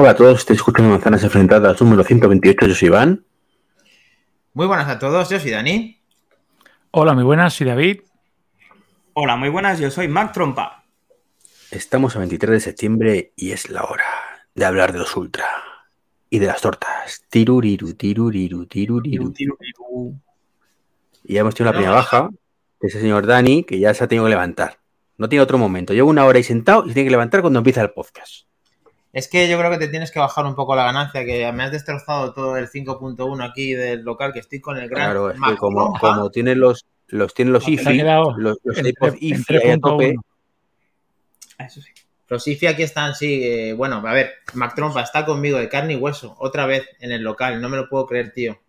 Hola a todos, estoy escuchando Manzanas Enfrentadas número 128, yo soy Iván. Muy buenas a todos, yo soy Dani. Hola, muy buenas, soy David. Hola, muy buenas, yo soy Mac Trompa. Estamos a 23 de septiembre y es la hora de hablar de los ultra y de las tortas. Tiruriru, tiruriru, tiruriru. Y ya hemos tenido la primera baja de ese señor Dani que ya se ha tenido que levantar. No tiene otro momento. Llevo una hora ahí sentado y se tiene que levantar cuando empieza el podcast. Es que yo creo que te tienes que bajar un poco la ganancia, que me has destrozado todo el 5.1 aquí del local, que estoy con el gran. Claro, es que como, como tiene los, los, tiene los IFI, quedado los, los en iPod tre- en IFI ahí a tope. 3.1. Eso sí. Los IFI aquí están, sí. eh, bueno, a ver, Mac Trompa está conmigo de carne y hueso, otra vez en el local, no me lo puedo creer, tío.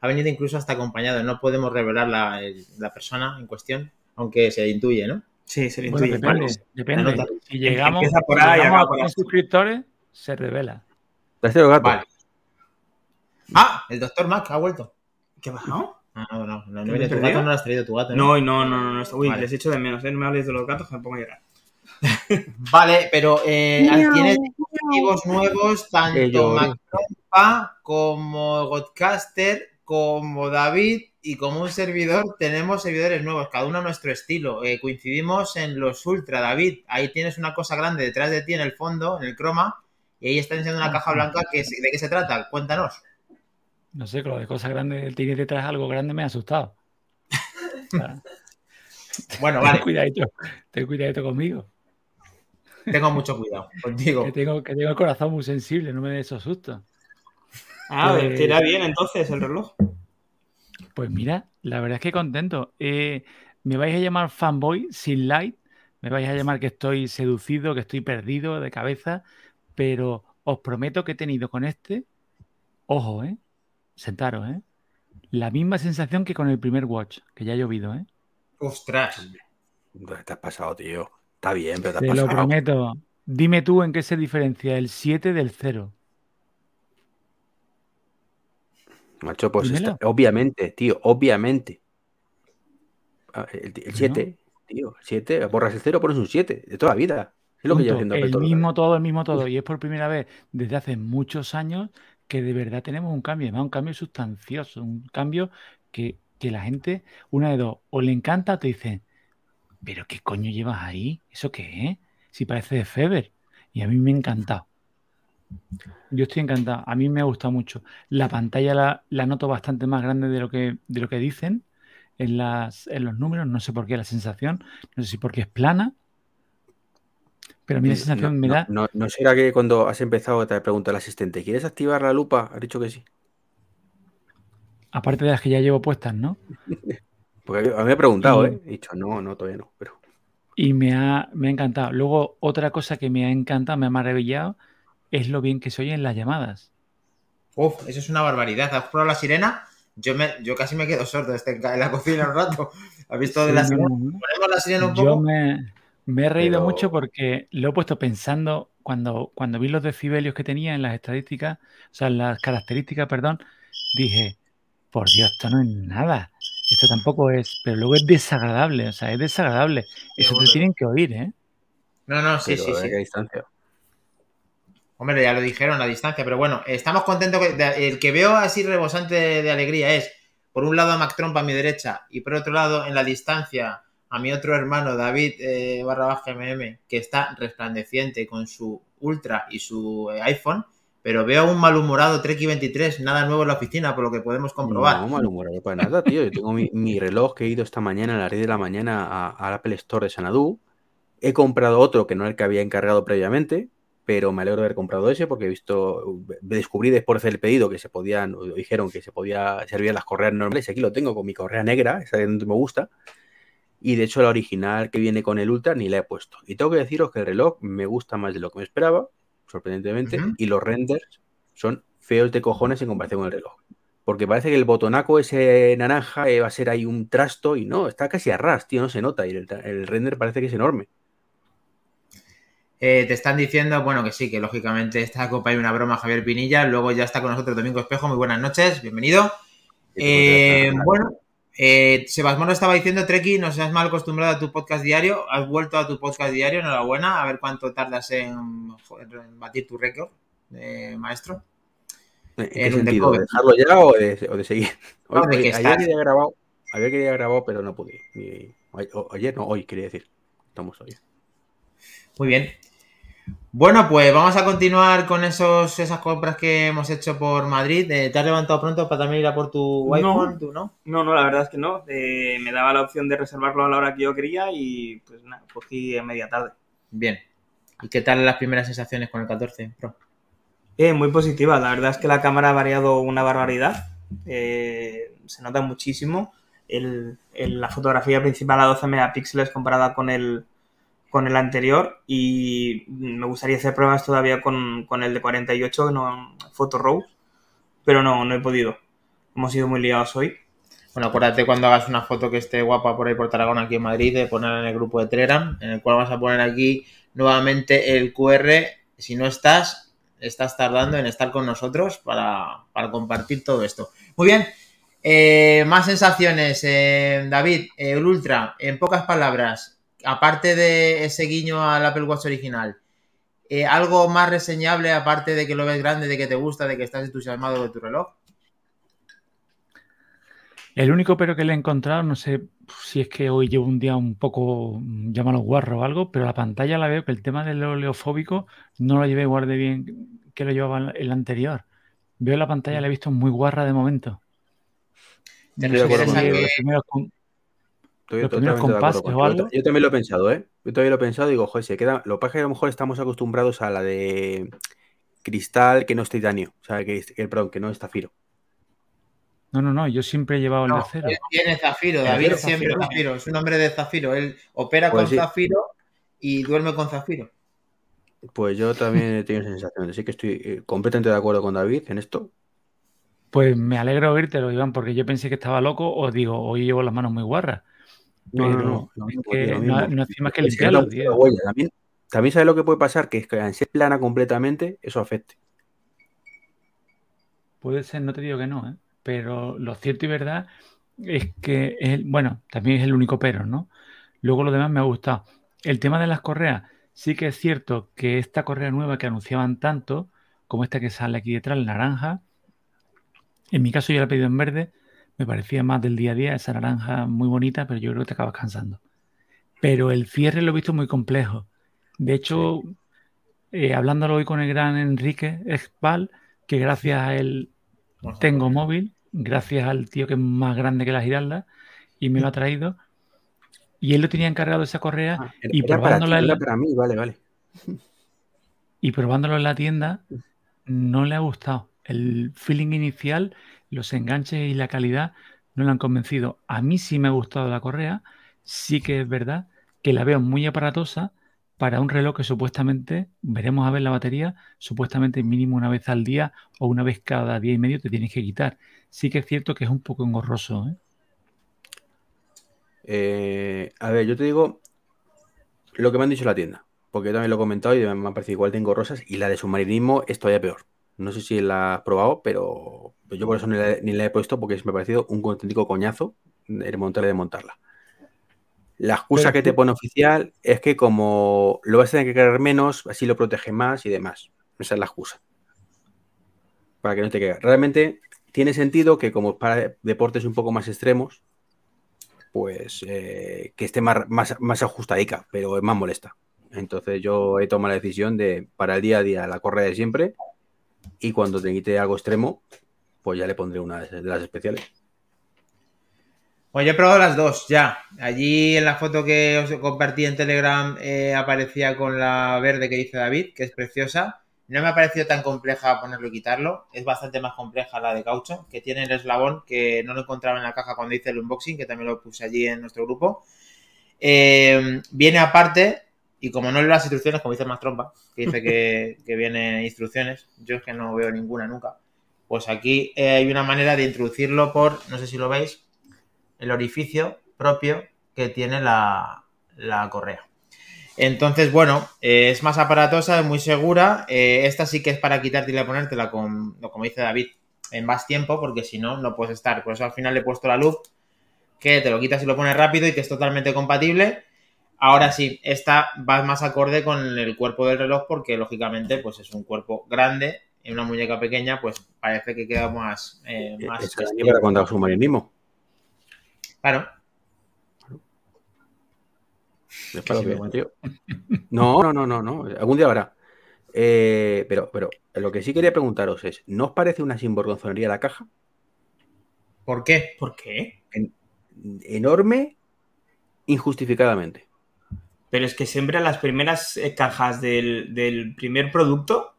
Ha venido incluso hasta acompañado, no podemos revelar la, el- la persona en cuestión, aunque se intuye, ¿no? Sí, se le Bueno, intuye. depende, depende. Si llegamos, si llegamos acaba a por 100 A. suscriptores, se revela. Tercero gato. Vale. Ah, el doctor Mac ha vuelto. ¿Qué? ¿No? Ah, no, no, no, no, no lo has traído tu gato. No, no, no, no, no. Uy, Vale. les echo de menos, ¿eh? No me hables de los gatos que me pongo a llorar. Vale, pero eh, tienes dispositivos nuevos, tanto Macrompa como Godcaster, como David y como un servidor. Tenemos servidores nuevos, cada uno a nuestro estilo. Eh, coincidimos en los Ultra, David. Ahí tienes una cosa grande detrás de ti en el fondo, en el croma, y ahí está enseñando una caja blanca. Que, ¿De qué se trata? Cuéntanos. No sé, con lo de cosas grandes, tiene detrás algo grande, me ha asustado. Bueno, Ten vale, cuidadito, ten cuidadito conmigo. tengo mucho cuidado contigo. Que tengo, que tengo el corazón muy sensible, no me des esos sustos. Ah, Pues- te irá bien entonces el reloj. Pues mira, la verdad es que contento. Eh, me vais a llamar fanboy sin light, me vais a llamar que estoy seducido, que estoy perdido de cabeza, pero os prometo que he tenido con este, ojo, ¿eh? Sentaros, ¿eh? La misma sensación que con el primer watch, que ya ha llovido, ¿eh? Ostras. ¿Dónde te has pasado, tío? Está bien, pero te has Te lo pasado. prometo. Dime tú en qué se diferencia el 7 del 0. Macho, pues está- obviamente, tío, obviamente. Ah, El 7, No. tío, el 7, borras el 0, pones un 7, de toda la vida. Es lo que llevo haciendo el mismo todo, el mismo todo. Y es por primera vez desde hace muchos años que de verdad tenemos un cambio, además un cambio sustancioso, un cambio que, que la gente, una de dos, o le encanta o te dice, pero ¿qué coño llevas ahí? ¿Eso qué es? Si parece de Feber. Y a mí me ha encantado. Yo estoy encantado. A mí me ha gustado mucho. La pantalla la, la noto bastante más grande de lo que, de lo que dicen en, las, en los números. No sé por qué la sensación. No sé si porque es plana. Pero a mí la sensación no, me no- da. no- no será que cuando has empezado te pregunta el asistente, ¿quieres activar la lupa? Has dicho que sí. Aparte de las que ya llevo puestas, ¿no? Porque a mí me ha preguntado, Y- ¿eh? He dicho, no, no, todavía no. Pero Y me ha, me ha encantado. Luego, otra cosa que me ha encantado, me ha maravillado, es lo bien que se oyen las llamadas. Uf, eso es una barbaridad. ¿Has probado la sirena? Yo, me, yo casi me quedo sordo este, en la cocina un rato. ¿Has visto de la sirena? ¿Ponemos la sirena un Yo poco? me, me he reído Pero- mucho porque lo he puesto pensando cuando, cuando vi los decibelios que tenía en las estadísticas, o sea, en las características, perdón, dije, por Dios, esto no es nada. Esto tampoco es, pero luego es desagradable, o sea, es desagradable. Eso te bueno. tienen que oír, ¿eh? No, no, sí, pero sí, ¿a sí. qué distancia? Hombre, ya lo dijeron a la distancia, pero bueno, estamos contentos. que- de- el que veo así rebosante de, de alegría es, por un lado, a Mac Trump a mi derecha y por otro lado, en la distancia, a mi otro hermano, David eh, barra baja MM, que está resplandeciente con su Ultra y su eh, iPhone, pero veo un malhumorado Treki 23, nada nuevo en la oficina, por lo que podemos comprobar. No, malhumorado para nada, tío. Yo tengo mi, reloj que he ido esta mañana a las 10 de la mañana al Apple Store de Sanadú. He comprado otro que no era el que había encargado previamente, pero me alegro de haber comprado ese porque he visto, descubrí después de hacer el pedido que se podían, dijeron que se podía servir las correas normales. Aquí lo tengo con mi correa negra, esa no me gusta. Y de hecho la original que viene con el Ultra ni la he puesto. Y tengo que deciros que el reloj me gusta más de lo que me esperaba, sorprendentemente, y los renders son feos de cojones en comparación con el reloj. Porque parece que el botonaco ese naranja eh, va a ser ahí un trasto y no, está casi a ras, tío, no se nota. Y el, el render parece que es enorme. Eh, te están diciendo, bueno, que sí, que lógicamente esta copa hay una broma Javier Pinilla, luego ya está con nosotros Domingo Espejo, muy buenas noches, bienvenido. Eh, bueno, eh, Sebasmoro estaba diciendo, Treki, no seas mal acostumbrado a tu podcast diario, has vuelto a tu podcast diario, enhorabuena, a ver cuánto tardas en, batir tu récord. eh, maestro. ¿En qué sentido? ¿De dejarlo ya o de, o de seguir? No, Hoy- de hoy- que ayer quería grabado, ayer quería grabado, pero no pude. Ayer no, hoy quería decir. Estamos hoy. Muy bien. Bueno, pues vamos a continuar con esos, esas compras que hemos hecho por Madrid. Eh, ¿Te has levantado pronto para también ir a por tu No. iPhone? ¿Tú no? No, no, la verdad es que no. Eh, me daba la opción de reservarlo a la hora que yo quería y pues nada, cogí a media tarde. Bien. ¿Y qué tal las primeras sensaciones con el 14 Pro? Eh, muy positiva, la verdad es que la cámara ha variado una barbaridad. Eh, se nota muchísimo. El- el- la fotografía principal a 12 megapíxeles comparada con el, con el anterior y me gustaría hacer pruebas todavía con, con el de 48, que no, Photo Row, pero no, no he podido. Hemos sido muy liados hoy. Bueno, acuérdate cuando hagas una foto que esté guapa por ahí por Tarragona, aquí en Madrid, de ponerla en el grupo de Telegram, en el cual vas a poner aquí nuevamente el QR. Si no estás, estás tardando en estar con nosotros para, para compartir todo esto. Muy bien. Eh, más sensaciones, eh, David, eh, el Ultra, en pocas palabras, aparte de ese guiño al Apple Watch original, eh, algo más reseñable, aparte de que lo ves grande, de que te gusta, de que estás entusiasmado de tu reloj. El único pero que le he encontrado, no sé si es que hoy llevo un día un poco, mm, llámalo guarro o algo, pero la pantalla la veo que el tema del oleofóbico no lo llevé igual de bien que lo llevaba el- anterior. Veo la pantalla, la he visto muy guarra de momento. ¿Te No sé si refieres a contigo. Estoy Los primeros compases o algo. yo también lo he pensado, ¿eh? Yo también lo he pensado y digo, joder, se queda. Lo que pasa es que a lo mejor estamos acostumbrados a la de cristal que no es titanio. O sea, que, que- perdón, que no es zafiro. No, no, no, yo siempre he llevado el de acero. él tiene Zafiro, David siempre Zafiro. Zafiro, es un hombre de Zafiro, él opera Pues con sí. Zafiro y duerme con Zafiro. Pues yo también he tenido esa sensación. Así que estoy eh, completamente de acuerdo con David en esto. Pues me alegro oírtelo, Iván, porque yo pensé que estaba loco o digo, hoy llevo las manos muy guarras. No, no, Pero no, lo es que no, no hace más que limpiarlo, tío. También, también sabes lo que puede pasar, que es que al ser plana completamente, eso afecte. Puede ser, no te digo que no, ¿eh? pero lo cierto y verdad es que, es el- bueno, también es el único pero, ¿no? Luego lo demás me ha gustado. El tema de las correas, sí que es cierto que esta correa nueva que anunciaban tanto, como esta que sale aquí detrás, la naranja, en mi caso yo la he pedido en verde, me parecía más del día a día, esa naranja muy bonita, pero yo creo que te acabas cansando. Pero el cierre lo he visto muy complejo. De hecho, eh, hablándolo hoy con el gran Enrique Esval, que gracias a él tengo móvil, gracias al tío que es más grande que la Giralda, y me lo ha traído. Y él lo tenía encargado esa correa Ah, y era para ti, probándola en la- para mí, vale, vale. y probándolo en la tienda, no le ha gustado. El feeling inicial, los enganches y la calidad no le han convencido. A mí sí me ha gustado la correa, sí que es verdad que la veo muy aparatosa para un reloj que supuestamente, veremos a ver la batería, supuestamente mínimo una vez al día o una vez cada día y medio te tienes que quitar. Sí que es cierto que es un poco engorroso. ¿eh? Eh, a ver, yo te digo lo que me han dicho la tienda, porque yo también lo he comentado y me ha parecido igual de engorrosas y la de submarinismo es todavía peor. No sé si la has probado, pero yo por eso ni la, ni la he puesto porque me ha parecido un auténtico coñazo el montarla y desmontarla. La excusa Pero que te pone oficial es que como lo vas a tener que cargar menos, así lo protege más y demás. Esa es la excusa. Para que no te quede. Realmente tiene sentido que como para deportes un poco más extremos, pues eh, que esté más, más, más ajustadica, pero es más molesta. Entonces yo he tomado la decisión de para el día a día la correa de siempre y cuando te quite algo extremo, pues ya le pondré una de las especiales. Pues yo he probado las dos, ya. Allí en la foto que os compartí en Telegram eh, aparecía con la verde que dice David, que es preciosa. No me ha parecido tan compleja ponerlo y quitarlo. Es bastante más compleja la de caucho, que tiene el eslabón que no lo encontraba en la caja cuando hice el unboxing, que también lo puse allí en nuestro grupo. Eh, viene aparte, y como no leo las instrucciones, como dice más trompa, que dice que, que viene instrucciones, yo es que no veo ninguna nunca. Pues aquí eh, hay una manera de introducirlo por, no sé si lo veis, el orificio propio que tiene la, la correa. Entonces, bueno, eh, es más aparatosa, es muy segura. Eh, esta sí que es para quitártela y ponértela con, como dice David, en más tiempo, porque si no, no puedes estar. Por eso al final le he puesto la luz, que te lo quitas y lo pones rápido y que es totalmente compatible. Ahora sí, esta va más acorde con el cuerpo del reloj porque lógicamente pues es un cuerpo grande en una muñeca pequeña, pues parece que queda más. eh, más Es casi para contar submarinismo. Claro. Es para lo que- tío. No, no, no, no, no. Algún día habrá. Eh, pero, pero lo que sí quería preguntaros es, ¿no os parece una sinvergonzonería la caja? ¿Por qué? ¿Por qué? Enorme, injustificadamente. Pero es que siempre las primeras eh, cajas del, del primer producto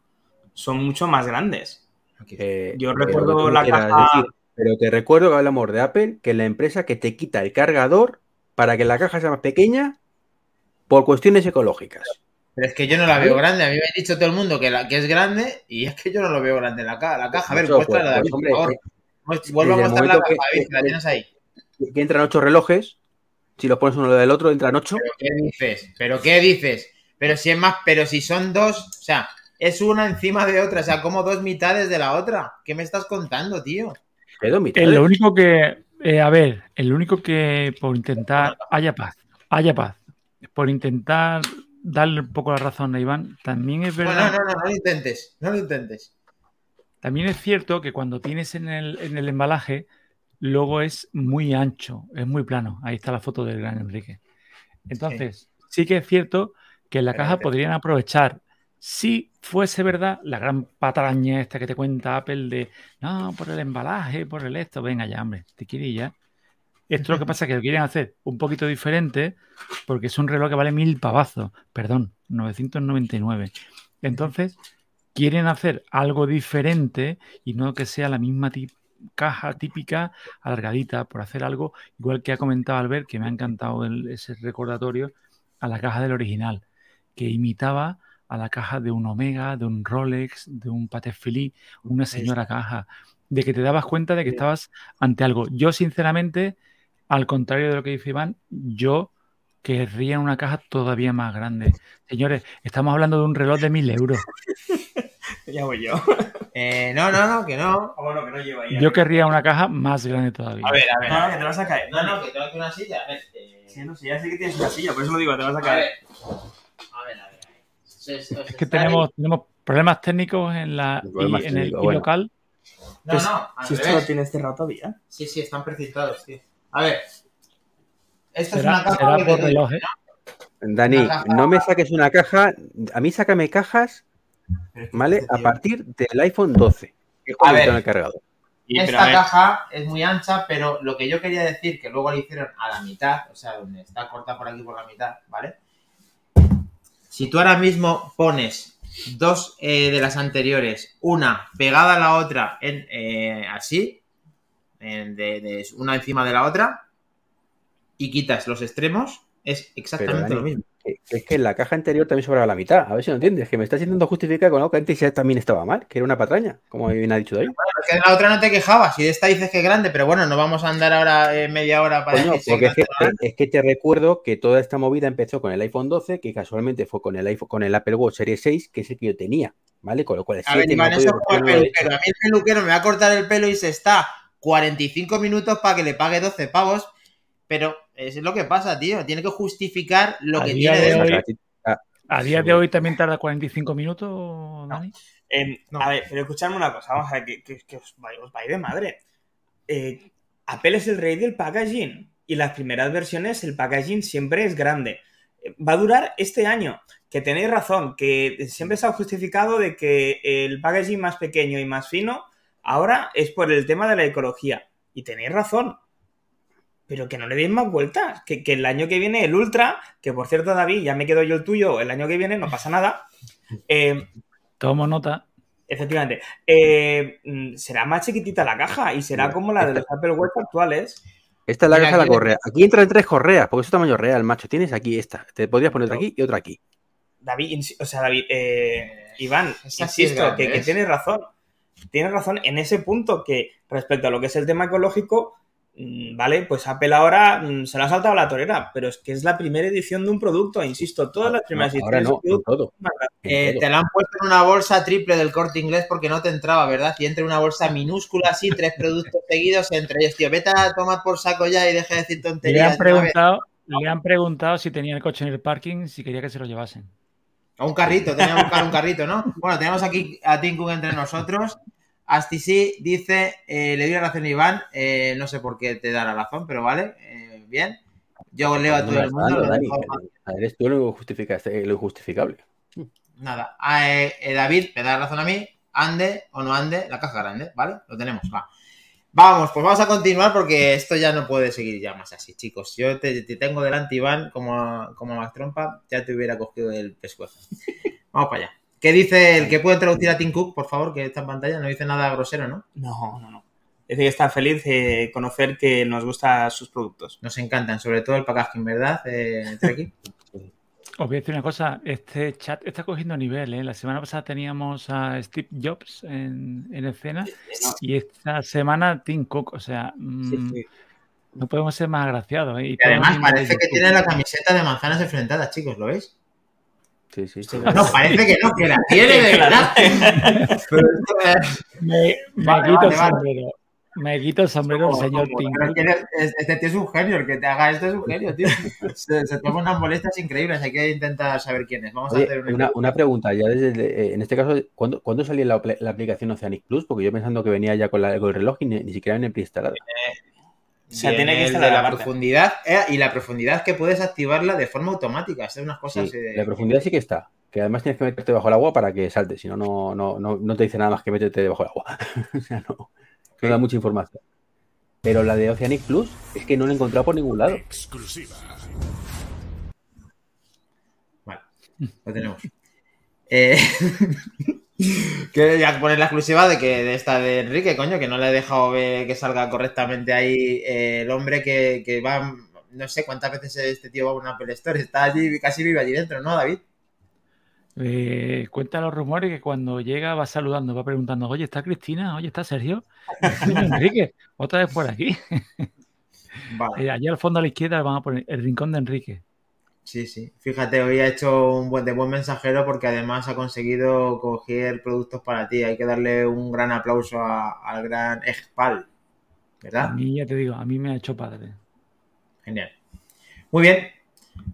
son mucho más grandes. Eh, Yo recuerdo la caja- pero te recuerdo que hablamos de Apple, que es la empresa que te quita el cargador para que la caja sea más pequeña por cuestiones ecológicas. Pero es que yo no la veo grande. A mí me ha dicho todo el mundo que, la, que es grande y es que yo no lo veo grande en la, ca- la caja. A ver, muéstrala, pues, pues, por favor. eh, Vuelvo a mostrar la caja, que- David, que la que- tienes ahí. que entran ocho relojes, si los pones uno del otro, entran ocho. ¿Pero qué dices? ¿Pero qué dices? Pero si es más, pero si son dos, o sea, es una encima de otra, o sea, como dos mitades de la otra. ¿Qué me estás contando, tío? Dos Es mitades. lo único que, eh, a ver, el único que por intentar, haya paz, haya paz, por intentar darle un poco la razón a Iván, también es verdad, no, no, no, no lo intentes, no lo intentes. también es cierto que cuando tienes en el, en el embalaje, luego es muy ancho, es muy plano. Ahí está la foto del gran Enrique. Entonces, sí, que es cierto que en la Pero caja podrían aprovechar, si fuese verdad, la gran patraña esta que te cuenta Apple de, no, por el embalaje, por el esto, venga ya, hombre, te quiere ir ya. Esto lo que pasa es que lo quieren hacer un poquito diferente porque es un reloj que vale mil pavazos, perdón, 999. Entonces, quieren hacer algo diferente y no que sea la misma caja típica alargadita, por hacer algo igual que ha comentado Albert, que me ha encantado el- ese recordatorio a la caja del original, que imitaba a la caja de un Omega, de un Rolex, de un Patek Philippe, una señora caja, de que te dabas cuenta de que estabas ante algo. Yo, sinceramente, al contrario de lo que dice Iván, yo querría una caja todavía más grande. Señores, estamos hablando de un reloj de mil euros. Ya voy yo. Eh, no, no, no, que no. Ah, bueno, que no lleva ahí. Yo querría una caja más grande todavía. A ver, a ver. No, no, que te vas a caer. No, no, que tengo aquí una silla. A ver, eh, Sí, no sé, ya sé que tienes una silla, por eso lo digo, te vas a a ver. caer. A ver, a ver. Se- se- Es que tenemos, tenemos problemas técnicos en, la, Problemas y- en el bueno. local. No, no, al Si esto lo tienes cerrado todavía. Sí, sí, están precintados, tío. A ver. Esta es una caja será que por te- reloj, ¿eh? Dani, no me saques una caja. A mí sácame cajas, ¿vale? A partir del iPhone 12. Que es A ver. el cargador. Y, Esta ver, caja es muy ancha, pero lo que yo quería decir, que luego le hicieron a la mitad, o sea, donde está corta por aquí por la mitad, ¿vale? Si tú ahora mismo pones dos eh, de las anteriores, una pegada a la otra, en, eh, así, en- de, de una encima de la otra, y quitas los extremos, es exactamente Dani, lo mismo. Que- que es que en la caja anterior también sobraba la mitad. A ver si lo entiendes. Que me estás intentando justificar con algo que antes ya también estaba mal, que era una patraña, como bien ha dicho David. Bueno, es que de la otra no te quejabas, y de esta dices que es grande, pero bueno, no vamos a andar ahora eh, media hora para si porque es que, es que te recuerdo que toda esta movida empezó con el iPhone 12, que casualmente fue con el iPhone, con el Apple Watch Series 6, que es el que yo tenía, ¿vale? Con lo cual el A ver, 7 no Iván, eso es como el peluquero. A mí el peluquero me va a cortar el pelo y se está 45 minutos para que le pague 12 pavos. Pero es lo que pasa, tío. Tiene que justificar lo A que día tiene de hoy- A día de hoy también tarda 45 minutos, Dani. em, No. A ver, pero escuchadme una cosa, vamos a ver, que, que- que os, vais, os vais de madre. Eh, Apple es el rey del packaging y las primeras versiones el packaging siempre es grande. Eh, Va a durar este año, que tenéis razón, que siempre se ha justificado de que el packaging más pequeño y más fino ahora es por el tema de la ecología. Y tenéis razón. Pero que no le deis más vueltas. Que, que el año que viene el Ultra, que por cierto, David, ya me quedo yo el tuyo, el año que viene no pasa nada. Eh, Tomo nota. Efectivamente. Eh, mm, será más chiquitita la caja y será como la de los Apple Watch actuales. Esta es la Mira, caja de la correa. Aquí entran tres correas, porque es tamaño real, macho. Tienes aquí esta. Te podrías poner otra aquí y otra aquí. David, o sea, David, eh, Iván, Esa insisto, que, que tienes razón. Tienes razón en ese punto que respecto a lo que es el tema ecológico, vale, pues Apple ahora mm, se le ha saltado la torera, pero es que es la primera edición de un producto, insisto, todas las primeras No, ahora ediciones no, de en un producto todo. Eh, todo. te la han puesto en una bolsa triple del corte inglés porque no te entraba, ¿verdad? Y entre una bolsa minúscula así, tres productos seguidos entre ellos, tío. Vete a tomar por saco ya y deja de decir Le tonterías. han una vez. preguntado, le han preguntado si tenía el coche en el parking, si quería que se lo llevasen. A un carrito, tenemos que buscar un carrito, ¿no? Bueno, tenemos aquí a Tim Cook entre nosotros. Asti sí dice, eh, le doy la razón a Iván, eh, no sé por qué te da la razón, pero vale, eh, bien. Yo leo a todo el mundo. dando, lo Dani, Eres tú lo, justifica- lo injustificable. Nada. Ah, David, me da razón a mí. Ande o no ande, la caja grande, ¿vale? Lo tenemos, va. Vamos, pues vamos a continuar porque esto ya no puede seguir ya más así, chicos. Yo te, te tengo delante, Iván, como, como Trompa, ya te hubiera cogido el pescuezo. Vamos para allá. ¿Qué dice el que puede traducir a Tim Cook, por favor, que está en pantalla? No dice nada grosero, ¿no? No, no, no. Es decir, que está feliz de conocer que nos gustan sus productos. Nos encantan, sobre todo el packaging, ¿verdad, eh, Treki? Os voy a decir una cosa, este chat está cogiendo nivel, ¿eh? La semana pasada teníamos a Steve Jobs en, en escena y esta semana Tim Cook, o sea, mm, Sí, sí. no podemos ser más agraciados, ¿eh? Y Y además parece que YouTube. tiene la camiseta de manzanas enfrentadas, chicos, ¿lo veis? Sí, sí. Sí. No, parece que no, que la tiene de verdad. Me, me Vale, quito vale, el vale. sombrero. Me quito el sombrero el Como- señor Tim Este tío es un genio, el que te haga esto es un genio, tío. Se, se toma unas molestias increíbles, hay que intentar saber quién es. Vamos a hacer un una, una pregunta, ya desde, eh, en este caso, ¿cuándo, ¿cuándo salió la, apl- la aplicación Oceanic Plus? Porque yo pensando que venía ya con, la- con el reloj y ni, ni siquiera venía preinstalada. O sea, tiene que el de la profundidad eh, y la profundidad que puedes activarla de forma automática. Unas Sí, cosas. la profundidad sí que está. Que además tienes que meterte bajo el agua para que salte, si no, no, no, no, no te dice nada más que métete debajo del agua. o sea, no, no da mucha información. Pero la de Oceanic Plus es que no la he encontrado por ningún lado. Exclusiva. Vale, lo tenemos. Eh, que ya poner la exclusiva de que de esta de Enrique, coño, que no le he dejado ver que salga correctamente ahí eh, el hombre que, que va, no sé cuántas veces este tío va a una Apple Store, está allí, casi vive allí dentro, ¿no, David? Eh, cuenta los rumores que cuando llega va saludando, va preguntando, oye, ¿está Cristina? Oye, ¿está Sergio? Enrique, otra vez por aquí. Vale. Eh, allí al fondo a la izquierda van a poner el rincón de Enrique. Sí, sí. Fíjate, hoy ha hecho un buen, de buen mensajero porque además ha conseguido coger productos para ti. Hay que darle un gran aplauso a- al gran Ejpal, A ¿verdad? mí, ya te digo, a mí me ha hecho padre. Genial. Muy bien.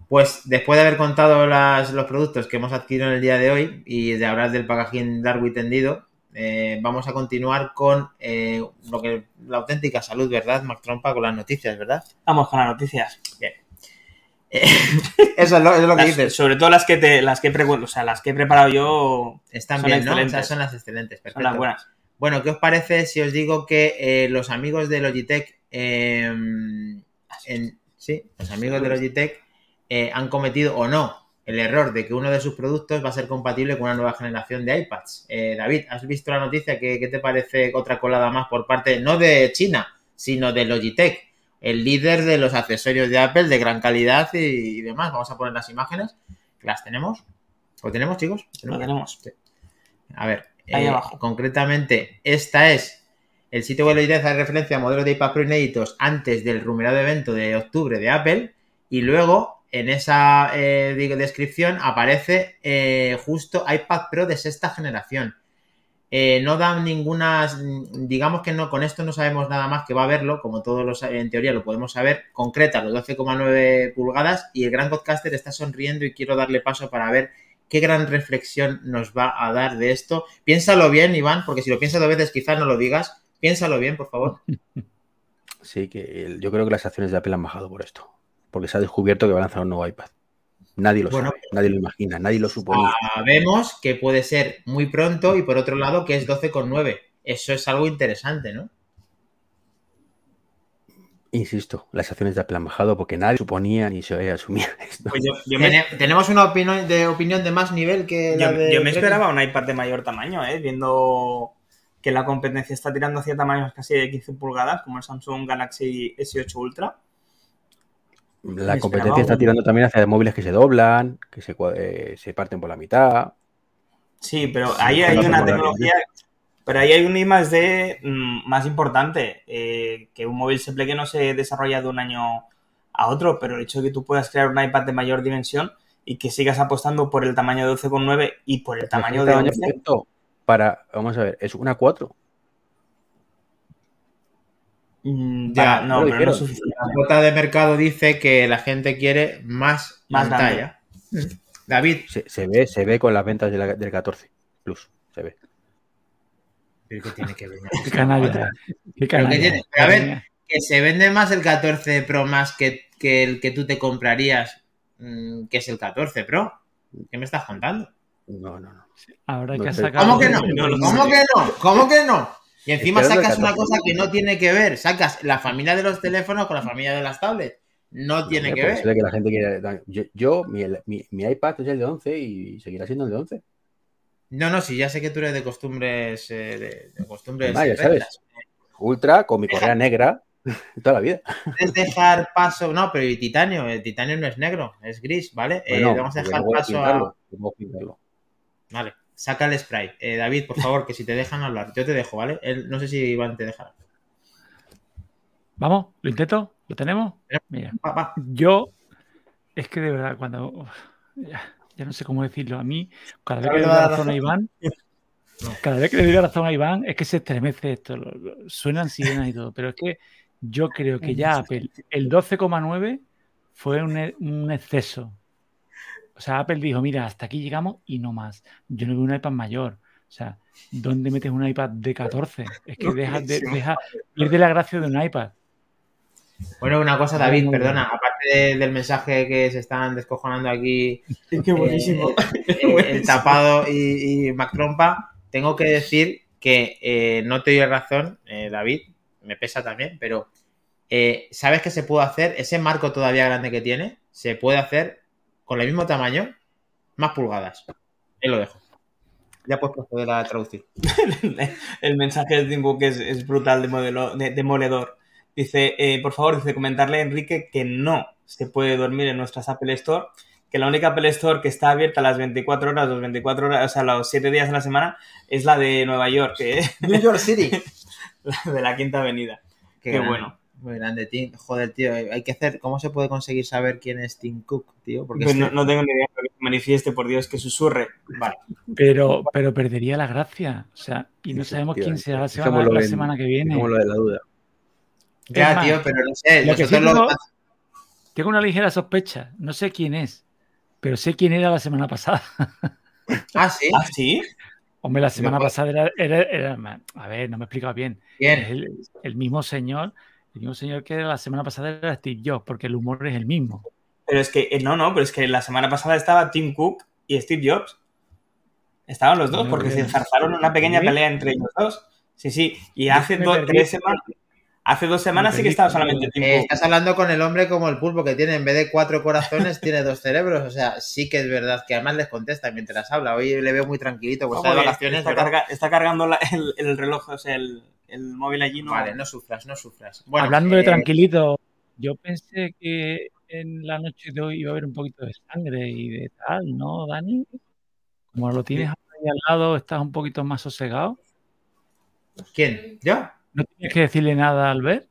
Pues después de haber contado las- los productos que hemos adquirido en el día de hoy y de hablar del packaging Darwin tendido, eh, vamos a continuar con eh, lo que la auténtica salud, ¿verdad, Mac Trompa? Con las noticias, ¿verdad? Vamos con las noticias. Eh, eso, es lo, es lo que Las- dices. sobre todo las que te, las que he o sea, las que he preparado yo Están bien, ¿no? son las excelentes. son Perfecto. las buenas. Bueno, ¿qué os parece si os digo que eh, los amigos de Logitech, eh, en- sí, los amigos de Logitech eh, han cometido o no el error de que uno de sus productos va a ser compatible con una nueva generación de iPads? Eh, David, ¿has visto la noticia? ¿Qué, qué te parece otra colada más por parte, no de China, sino de Logitech? El líder de los accesorios de Apple de gran calidad y, y demás. Vamos a poner las imágenes. ¿Las tenemos? ¿Lo tenemos, chicos? Lo tenemos. A ver, Ahí eh, abajo. concretamente, esta es el sitio web de hace referencia a modelos de iPad Pro inéditos antes del rumoreado evento de octubre de Apple y luego en esa eh, digo, descripción aparece eh, justo iPad Pro de sexta generación. Eh, no dan ninguna, digamos que no, con esto no sabemos nada más que va a verlo, como todos los, en teoría lo podemos saber, concreta los 12,9 pulgadas y el gran podcaster está sonriendo y quiero darle paso para ver qué gran reflexión nos va a dar de esto. Piénsalo bien, Iván, porque si lo piensas dos veces quizás no lo digas. Piénsalo bien, por favor. Sí, que yo creo que las acciones de Apple han bajado por esto. Porque se ha descubierto que va a lanzar un nuevo iPad. Nadie lo Bueno. sabe, nadie lo imagina, nadie lo suponía. Sabemos que puede ser muy pronto y por otro lado que es 12,9. Eso es algo interesante, ¿no? Insisto, las acciones de Apple han bajado porque nadie suponía ni se asumía esto. Pues yo, yo me, Tene- Tenemos una opinión de, opinión de más nivel que la yo- de... yo me esperaba un iPad de mayor tamaño, ¿eh? viendo que la competencia está tirando hacia tamaños casi de 15 pulgadas, como el Samsung Galaxy S8 Ultra. La competencia está tirando también hacia móviles que se doblan, que se, eh, se parten por la mitad. Sí, pero ahí hay una tecnología, pero ahí hay un I más D mm, más importante, eh, que un móvil simple que no se desarrolla de un año a otro, pero el hecho de que tú puedas crear un iPad de mayor dimensión y que sigas apostando por el tamaño de 12,9 y por el tamaño de Este 11, perfecto para, vamos a ver, es una 4. Mm, Ya, no, pero no. La cuota de mercado dice que la gente quiere más, Más pantalla. David, Se, se ve, se ve con las ventas de la- del 14 Plus. Se ve. ¿pero qué tiene que ver? Qué canalla. Qué canalla. tiene? Pero a ver, que se vende más el 14 Pro más que, que el que tú te comprarías, mm, que es el 14 Pro. ¿Qué me estás contando? No, no, no. Ahora No que ha sé. sacado. ¿Cómo que no? ¿Cómo que no? ¿Cómo que no? Y encima sacas una 14. cosa que no tiene que ver. Sacas la familia de los teléfonos con la familia de las tablets. No tiene que pues ver. se ve que la gente quiere. Yo, yo mi, mi- mi iPad es el de 11 y seguirá siendo el de 11. No, no, sí, ya sé que tú eres de costumbres. eh, de, de costumbres. Ya rectas. sabes. Ultra con mi correa negra toda la vida. Puedes dejar paso. No, pero y titanio. El titanio no es negro, es gris, ¿vale? Eh, vamos a porque dejar a paso pintarlo, a. Vale, saca el spray. Eh, David, por favor, que si te dejan hablar, yo te dejo, ¿vale? Él- no sé si Iván te dejará. Vamos, lo intento. ¿Lo tenemos? Mira, Va, va. yo. Es que de verdad, cuando. ya, ya no sé cómo decirlo. A mí, cada vez que le doy a la razón a. Iván. Cada vez que le doy la razón a Iván, es que se estremece esto. lo- lo- suenan sirenas y todo. Pero es que yo creo que ya Apple, el 12,9 fue un, un exceso. O sea, Apple dijo, mira, hasta aquí llegamos y no más. Yo no veo un iPad mayor. O sea, ¿dónde metes un iPad de 14? Es que deja, de, deja pierde la gracia de un iPad. Bueno, una cosa, David, perdona, aparte de- del mensaje que se están descojonando aquí, Qué buenísimo. eh, eh, el tapado y, y Mac Trompa, tengo que decir que eh, no te doy razón, eh, David, me pesa también, pero eh, ¿sabes qué se puede hacer? Ese marco todavía grande que tiene, se puede hacer con el mismo tamaño, más pulgadas. Ahí lo dejo. Ya puedes proceder a traducir. el mensaje de Tim Cook es, es brutal de modelo, de, demoledor. Dice, eh, por favor, dice comentarle a Enrique que no se puede dormir en nuestras Apple Store, que la única Apple Store que está abierta las 24 horas, los 24 horas, o sea, los 7 días de la semana, es la de Nueva York, que New York City. la de la Quinta Avenida. Qué grande, bueno. Muy grande, Tim. Joder, tío, hay que hacer. ¿Cómo se puede conseguir saber quién es Tim Cook, tío? Porque Pues es no, no tengo ni idea, pero que se manifieste, por Dios, que susurre. Vale. Pero, pero perdería la gracia. O sea, y no Sí, sabemos quién será la semana, la en- semana que viene. Como lo de la duda. Ya, tío, pero no sé. lo que sí tengo- Tengo una ligera sospecha. No sé quién es, pero sé quién era la semana pasada. Ah, sí. ¿Ah, sí? Hombre, la semana pasada era, era- era- A ver, no me he explicado bien. Es Bien. el, el mismo señor. Mismo señor que la semana pasada era Steve Jobs, porque el humor es el mismo. Pero es que, eh, no, no, pero es que la semana pasada estaba Tim Cook y Steve Jobs. Estaban los dos porque que- se enzarzaron una pequeña pelea entre ellos dos. Sí, sí. Y hace dos, tres semanas, hace dos semanas sí que estaba solamente Tim Eh, Cook. estás hablando con el hombre como el pulpo que tiene, en vez de cuatro corazones, tiene dos cerebros. O sea, sí que es verdad que además les contesta mientras habla. Hoy le veo muy tranquilito, pues está de porque vacaciones. está, ¿verdad? carga- está cargando la- el, el reloj, o sea, el, el móvil allí. No, Vale, no sufras, no sufras. Bueno, Hablando de eh, tranquilito, yo pensé que en la noche de hoy iba a haber un poquito de sangre y de tal, ¿no, Dani? Como lo tienes ahí al lado, estás un poquito más sosegado. ¿Quién? ¿Yo? ¿No tienes que decirle nada a Albert?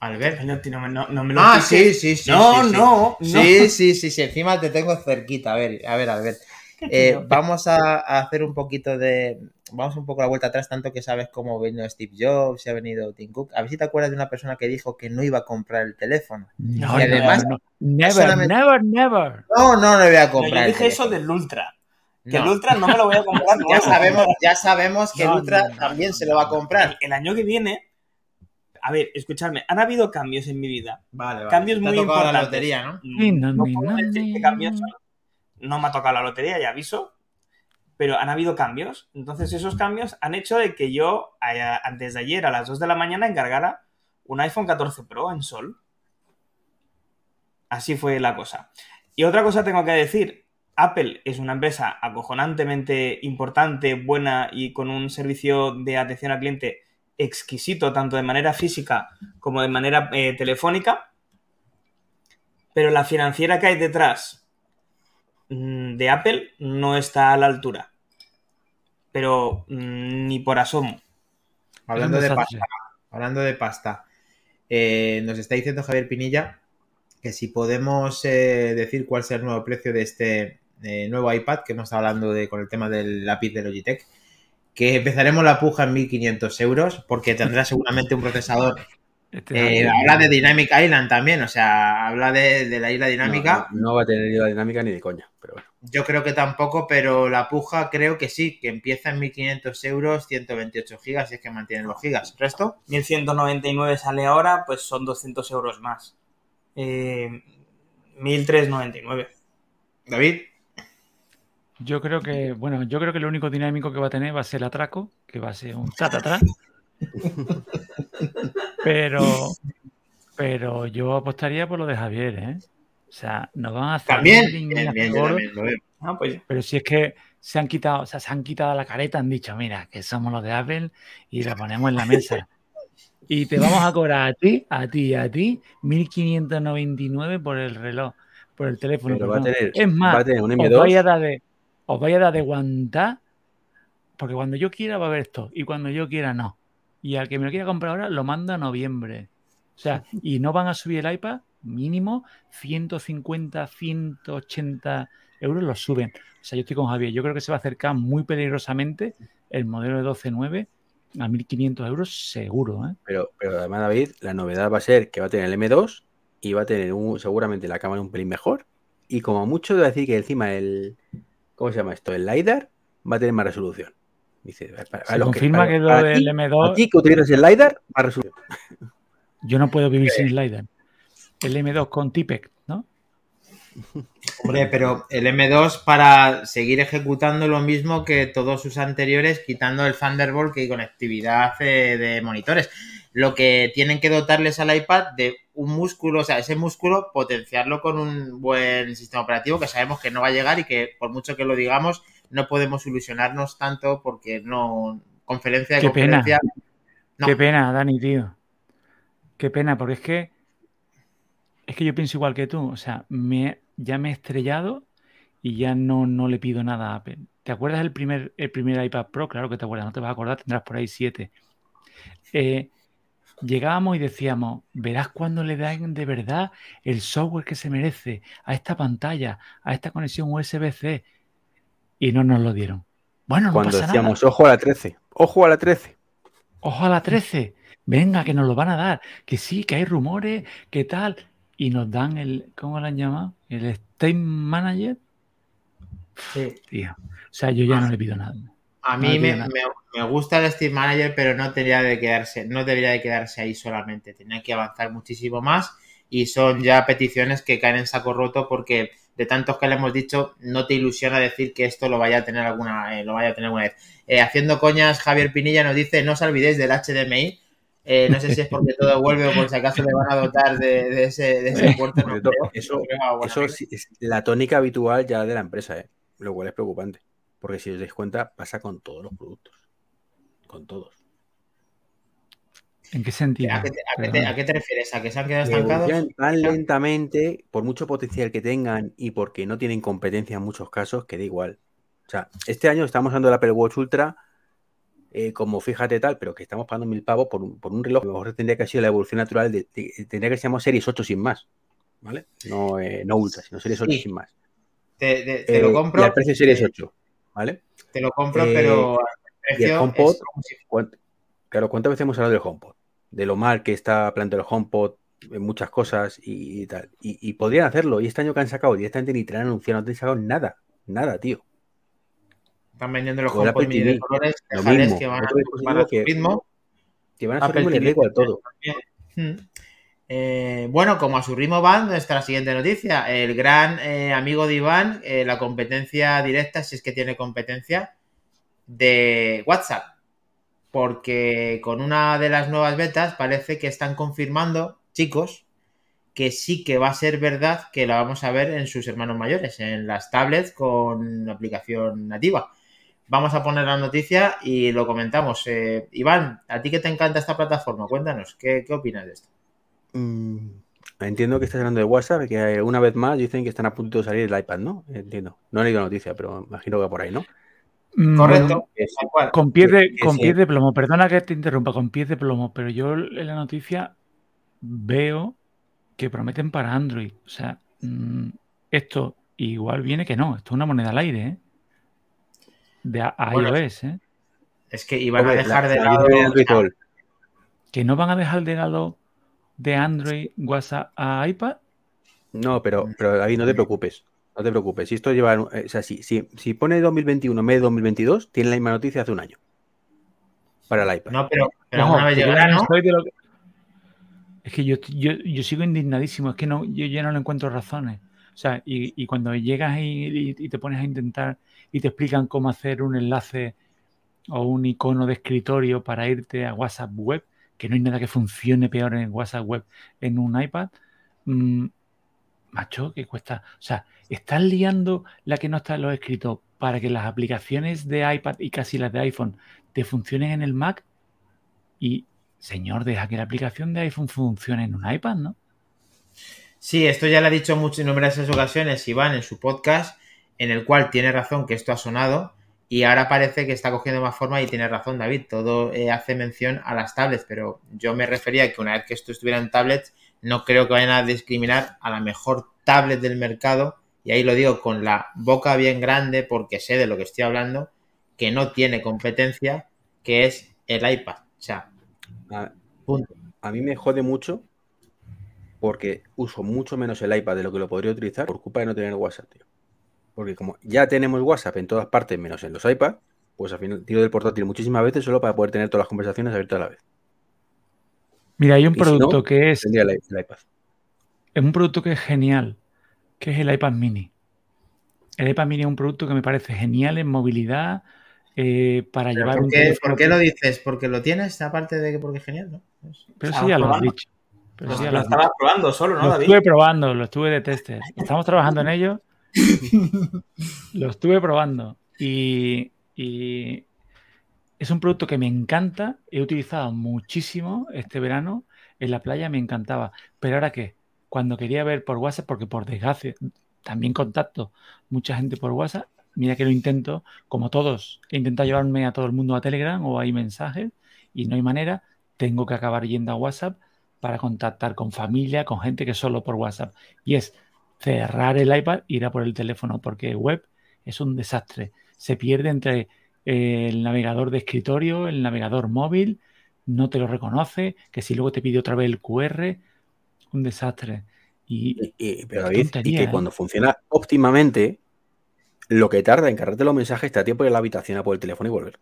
Albert. No, no, no, no me lo Ah, sí, sí, sí. No, sí, sí. no, no. Sí, sí, sí, sí. Encima te tengo cerquita. A ver, a ver, Albert. Eh, vamos a, a hacer un poquito de. Vamos un poco la vuelta atrás, tanto que sabes cómo vino Steve Jobs, si ha venido Tim Cook. A ver si te acuerdas de una persona que dijo que no iba a comprar el teléfono. No, Y además, no, no. Never, solamente- never, never. No, no, no le voy a comprar. yo el dije eso del Ultra. Que No. el Ultra no me lo voy a comprar. Ya sabemos, ya sabemos que No, el Ultra no, no, también no, se lo va a comprar. El, el año que viene. A ver, escuchadme, han habido cambios en mi vida. Vale, vale. Cambios Te ha muy tocado la importantes. lotería, ¿no? Ni, no, puedo decir cambios me ha tocado la lotería, ya aviso. Pero han habido cambios. Entonces, esos cambios han hecho de que yo, antes de ayer, a las 2 de la mañana, encargara un iPhone 14 Pro en Sol. Así fue la cosa. Y otra cosa tengo que decir. Apple es una empresa acojonantemente importante, buena y con un servicio de atención al cliente exquisito, tanto de manera física como de manera eh, telefónica. Pero la financiera que hay detrás mm, de Apple no está a la altura. Pero mm, ni por asomo. Hablando de pasta. Hablando de pasta. eh, nos está diciendo Javier Pinilla que si podemos eh, decir cuál sea el nuevo precio de este eh, nuevo iPad que hemos estado hablando de, con el tema del lápiz de Logitech, que empezaremos la puja en 1.500 euros porque tendrá seguramente un procesador Este Eh, habla de Dynamic Island también, o sea, habla de, de la isla dinámica. No, no- no va a tener la dinámica ni de coña, pero bueno. Yo creo que tampoco, pero la puja creo que sí, que empieza en 1500 euros, 128 gigas, y es que mantienen los gigas. ¿Resto? 1199 sale ahora, pues son 200 euros más. Eh, 1399. David, Yo creo que, bueno, yo creo que lo único dinámico que va a tener va a ser el atraco, que va a ser un tatatá. pero, pero yo apostaría por lo de Javier, ¿eh? O sea, nos van a hacer también. un Bien, guiñazo bien, yo gordo, también lo veo. Ah, pues Pero si es que se han quitado, o sea, se han quitado la careta, han dicho, mira, que somos los de Apple y la ponemos en la mesa. Y te vamos a cobrar a ti, a ti y a ti 1599 por el reloj, por el teléfono. Pero va a tener, es más, va a tener un os vaya a M2. dar de, os vaya a dar de aguantar, porque cuando yo quiera va a haber esto, y cuando yo quiera no. Y al que me lo quiera comprar ahora lo manda a noviembre. O sea, y no van a subir el iPad, mínimo 150, 180 euros lo suben. O sea, yo estoy con Javier, yo creo que se va a acercar muy peligrosamente el modelo de 12.9 a 1.500 euros seguro, ¿eh? Pero, pero además, David, la novedad va a ser que va a tener el M2 y va a tener un- seguramente la cámara un pelín mejor. Y como mucho, debo decir que encima el. ¿Cómo se llama esto? El LiDAR va a tener más resolución. Dice, para- para Se confirma para- que lo para del ti- M2 A ti que utilizas el LiDAR, más resolución. Yo no puedo vivir sin LiDAR. El M2 con Tipec, ¿no? Hombre, pero el M2 para seguir ejecutando lo mismo que todos sus anteriores, quitando el Thunderbolt que hay conectividad de monitores. Lo que tienen que dotarles al iPad de un músculo, o sea, ese músculo potenciarlo con un buen sistema operativo que sabemos que no va a llegar y que por mucho que lo digamos, no podemos ilusionarnos tanto porque no conferencia de Qué pena. No. Qué pena, Dani, tío. Qué pena, porque es que es que yo pienso igual que tú. O sea, me, ya me he estrellado y ya no, no le pido nada a Apple. ¿Te acuerdas el primer, el primer iPad Pro? Claro que te acuerdas, no te vas a acordar, tendrás por ahí siete. Eh, llegábamos y decíamos, verás cuando le dan de verdad el software que se merece a esta pantalla, a esta conexión USB-C. Y no nos lo dieron. Bueno, no Cuando pasa nada. decíamos, ojo a la 13, ojo a la 13. Ojo a la 13. Venga, que nos lo van a dar. Que sí, que hay rumores, que tal. Y nos dan el, ¿cómo lo han llamado? El State Manager. sí. Tío. O sea, yo ya no le pido nada. A mí me, me- me gusta el Steam Manager, pero no debería de quedarse, no debería de quedarse ahí solamente. Tenía que avanzar muchísimo más y son ya peticiones que caen en saco roto porque de tantos que le hemos dicho, no te ilusiona decir que esto lo vaya a tener alguna, eh, lo vaya a tener alguna vez. Eh, haciendo coñas, Javier Pinilla nos dice, no os olvidéis del HDMI. Eh, no sé si es porque todo vuelve o por si acaso le van a dotar de, de ese, de ese puerto. no eso, Creo, ah, eso sí es la tónica habitual ya de la empresa, ¿eh? lo cual es preocupante. Porque si os dais cuenta, pasa con todos los productos. Con todos. ¿En qué sentido? ¿A qué, te, a qué te- Perdona. a qué te refieres? ¿A que se han quedado Que estancados? tan lentamente, por mucho potencial que tengan y porque no tienen competencia en muchos casos, que da igual. O sea, este año estamos dando el Apple Watch Ultra eh, como fíjate tal, pero que estamos pagando mil pavos por un, por un reloj. A lo mejor tendría que haber sido la evolución natural, de, de- tendría que ser llamado Series 8 sin más. ¿Vale? No, eh, no Ultra, sino Series 8 Sí. sin más. Te, te- te Eh, lo y compro. al precio Series eh, 8. ¿Vale? Te lo compro, Eh, pero y el el precio HomePod, es como si- ¿cuánt- Claro, ¿cuántas veces hemos hablado del HomePod? De lo mal que está planteado el HomePod en muchas cosas y, y tal. Y, y podrían hacerlo. Y este año que han sacado directamente ni te han anunciado, no te han sacado nada. Nada, tío. están vendiendo los el HomePod de colores, lo mismo, que van a, a ritmo. Que van a Apple y da TV igual todo. también. Hmm. Eh, bueno, como a su ritmo van, nuestra siguiente noticia. El gran eh, amigo de Iván, eh, la competencia directa, si es que tiene competencia, de WhatsApp. Porque con una de las nuevas betas parece que están confirmando, chicos, que sí que va a ser verdad que la vamos a ver en sus hermanos mayores, en las tablets con aplicación nativa. Vamos a poner la noticia y lo comentamos. Iván, a ti que te encanta esta plataforma, cuéntanos, ¿qué, qué opinas de esto? Mm, entiendo que estás hablando de WhatsApp, que una vez más dicen que están a punto de salir el iPad, ¿no? Entiendo. No he leído la noticia, pero imagino que va por ahí, ¿no? Mm, Correcto, bueno, con pies de, con sí. pies de plomo, perdona que te interrumpa, con pies de plomo, pero yo en la noticia veo que prometen para Android. O sea, mm, esto igual viene que no, esto es una moneda al aire, ¿eh? De a- a Bueno, iOS, ¿eh? Es que iban a dejar la- de la lado. Que no van a dejar de lado de Android WhatsApp a iPad? No, pero, pero David, no te preocupes. No te preocupes. Si esto lleva. O sea, si, si, si pone 2021 en vez de 2022, tiene la misma noticia hace un año. Para el iPad. No, pero, alguna vez llegará, no ¿no? soy de lo que- Es que yo, yo, yo sigo indignadísimo, es que no, yo ya no le encuentro razones. O sea, y, y cuando llegas y, y- y te pones a intentar y te explican cómo hacer un enlace o un icono de escritorio para irte a WhatsApp web, que no hay nada que funcione peor en WhatsApp web en un iPad, mm, macho, que cuesta. O sea, estás liando la que no está en los escritos para que las aplicaciones de iPad y casi las de iPhone te funcionen en el Mac y, señor, deja que la aplicación de iPhone funcione en un iPad, ¿no? Sí, esto ya lo ha dicho muchas numerosas ocasiones Iván en su podcast, en el cual tiene razón que esto ha sonado y ahora parece que está cogiendo más forma y tiene razón David. Todo eh, hace mención a las tablets, pero yo me refería a que una vez que esto estuviera en tablets, no creo que vayan a discriminar a la mejor tablet del mercado y ahí lo digo con la boca bien grande porque sé de lo que estoy hablando, que no tiene competencia, que es el iPad. O sea, A, punto. a mí me jode mucho porque uso mucho menos el iPad de lo que lo podría utilizar por culpa de no tener WhatsApp, tío. Porque como ya tenemos WhatsApp en todas partes menos en los iPad, pues al final tiro del portátil muchísimas veces solo para poder tener todas las conversaciones abiertas a la vez. Mira, hay un Y si producto no, que es, Tendría el, el iPad. es un producto que es genial, que es el iPad mini. El iPad mini es un producto que me parece genial en movilidad, eh, para Pero llevar ¿Por un qué, teléfono por qué que- lo dices? ¿Porque lo tienes? Aparte de que porque es genial, ¿no? Pero sí, ya lo has dicho. Pero Lo, sí, ya lo lo estabas probando solo, ¿no, Lo David? estuve probando, lo estuve de tester. Estamos trabajando en ello. Lo estuve probando. Y, es un producto que me encanta. He utilizado muchísimo este verano. En la playa me encantaba. Pero ahora qué? Cuando quería ver por WhatsApp, porque por desgracia también contacto mucha gente por WhatsApp. Mira que lo intento, como todos, he intentado llevarme a todo el mundo a Telegram o hay mensajes y no hay manera. Tengo que acabar yendo a WhatsApp para contactar con familia, con gente que solo por WhatsApp. Y es cerrar el iPad e ir a por el teléfono, porque web es un desastre. Se pierde entre eh, el navegador de escritorio, el navegador móvil, no te lo reconoce, que si luego te pide otra vez el QR, un desastre. Y Y- y- pero David, y que ¿eh? cuando funciona óptimamente, lo que tarda en cargarte los mensajes te da tiempo ir a la habitación a por el teléfono y volver.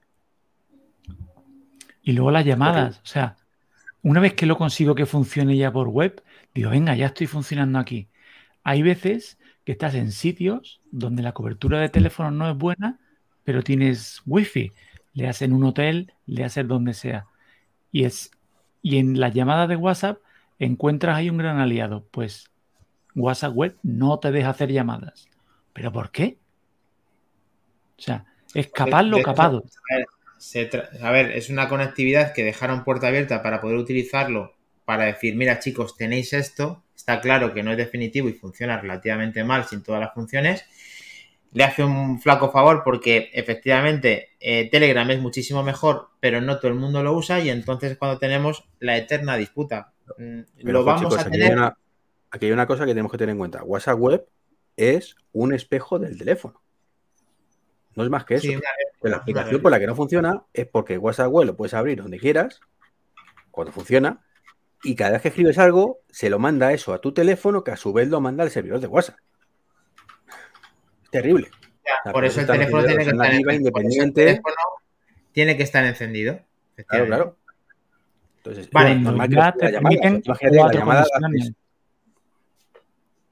Y luego las llamadas, o sea, una vez que lo consigo que funcione ya por web, digo, venga, ya estoy funcionando aquí. Hay veces que estás en sitios donde la cobertura de teléfono no es buena, pero tienes wifi. Le hacen un hotel, le hacen donde sea. Y es y en las llamadas de WhatsApp encuentras ahí un gran aliado. Pues WhatsApp web no te deja hacer llamadas. ¿Pero por qué? O sea, es capaz lo capado. a ver, es una conectividad que dejaron puerta abierta para poder utilizarlo, para decir, mira chicos, tenéis esto, está claro que no es definitivo y funciona relativamente mal sin todas las funciones. Le hace un flaco favor porque efectivamente eh, Telegram es muchísimo mejor, pero no todo el mundo lo usa y entonces es cuando tenemos la eterna disputa. Mm, Pero, lo vamos chicos, a aquí, hay tener. una, aquí hay una cosa que tenemos que tener en cuenta. WhatsApp Web es un espejo del teléfono. No es más que eso. Sí, la réplica. por la que no funciona es porque WhatsApp Web lo puedes abrir donde quieras, cuando funciona, y cada vez que escribes algo, se lo manda eso a tu teléfono, que a su vez lo manda al servidor de WhatsApp. Terrible. Ya, sea, por eso el teléfono tiene que estar independiente. teléfono tiene que estar encendido. Claro, claro. Entonces, Vale, es normal que la llamada.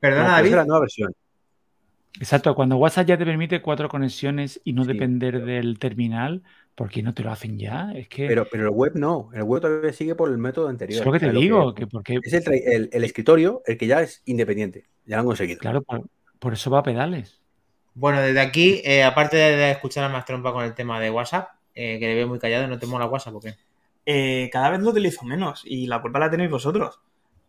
Perdona, David. es la nueva versión. Exacto, cuando WhatsApp ya te permite cuatro conexiones y no Sí. depender del terminal, ¿por qué no te lo hacen ya? Es que Pero, pero el web no. El web todavía sigue por el método anterior. es lo que te lo digo, que porque, Es el, el- el escritorio el que ya es independiente. Ya lo han conseguido. claro, por, por eso va a pedales. Bueno, desde aquí, eh, aparte de escuchar a más trompa con el tema de WhatsApp, eh, que le veo muy callado, ¿no te mola WhatsApp o qué? Eh, cada vez lo utilizo menos y la culpa la tenéis vosotros.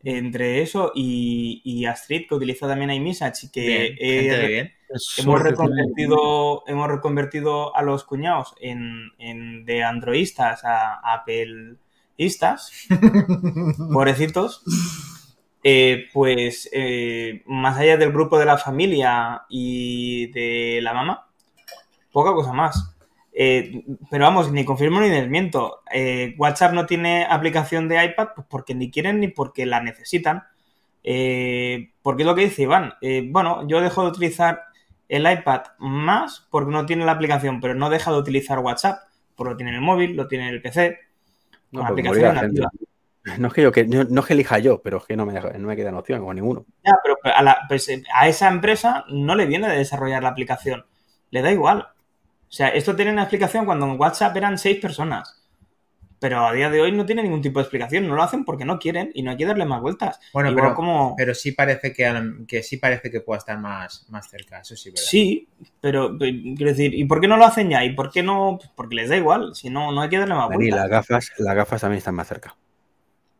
Entre eso y, y Astrid, que utiliza también iMessage, que Bien, he- gente de bien. Es hemos, reconvertido, hemos reconvertido a los cuñados en, en- de androidistas a appleistas, pobrecitos. Eh, pues eh, más allá del grupo de la familia y de la mamá, poca cosa más. Eh, pero vamos, ni confirmo ni desmiento. Eh, WhatsApp no tiene aplicación de iPad pues porque ni quieren ni porque la necesitan. Eh, porque es lo que dice Iván. Bueno, yo dejo de utilizar el iPad más porque no tiene la aplicación, pero no deja de utilizar WhatsApp porque lo tiene en el móvil, lo tiene en el PC. No, con pero aplicación. No es que yo que no, no es que elija yo, pero es que no me, no me queda opción con ninguno. Ya, pero a, la- pues, a esa empresa no le viene de desarrollar la aplicación. Le da igual. O sea, esto tiene una explicación cuando en WhatsApp eran seis personas. Pero a día de hoy no tiene ningún tipo de explicación. No lo hacen porque no quieren y no hay que darle más vueltas. Bueno, Igual pero, como... pero sí parece que, que sí parece que pueda estar más, más cerca, eso sí, ¿verdad? Sí, pero quiero decir, ¿y por qué no lo hacen ya? ¿Y por qué no? Porque les da igual. Si no, no hay que darle más Dani, vueltas. las gafas, las gafas también están más cerca.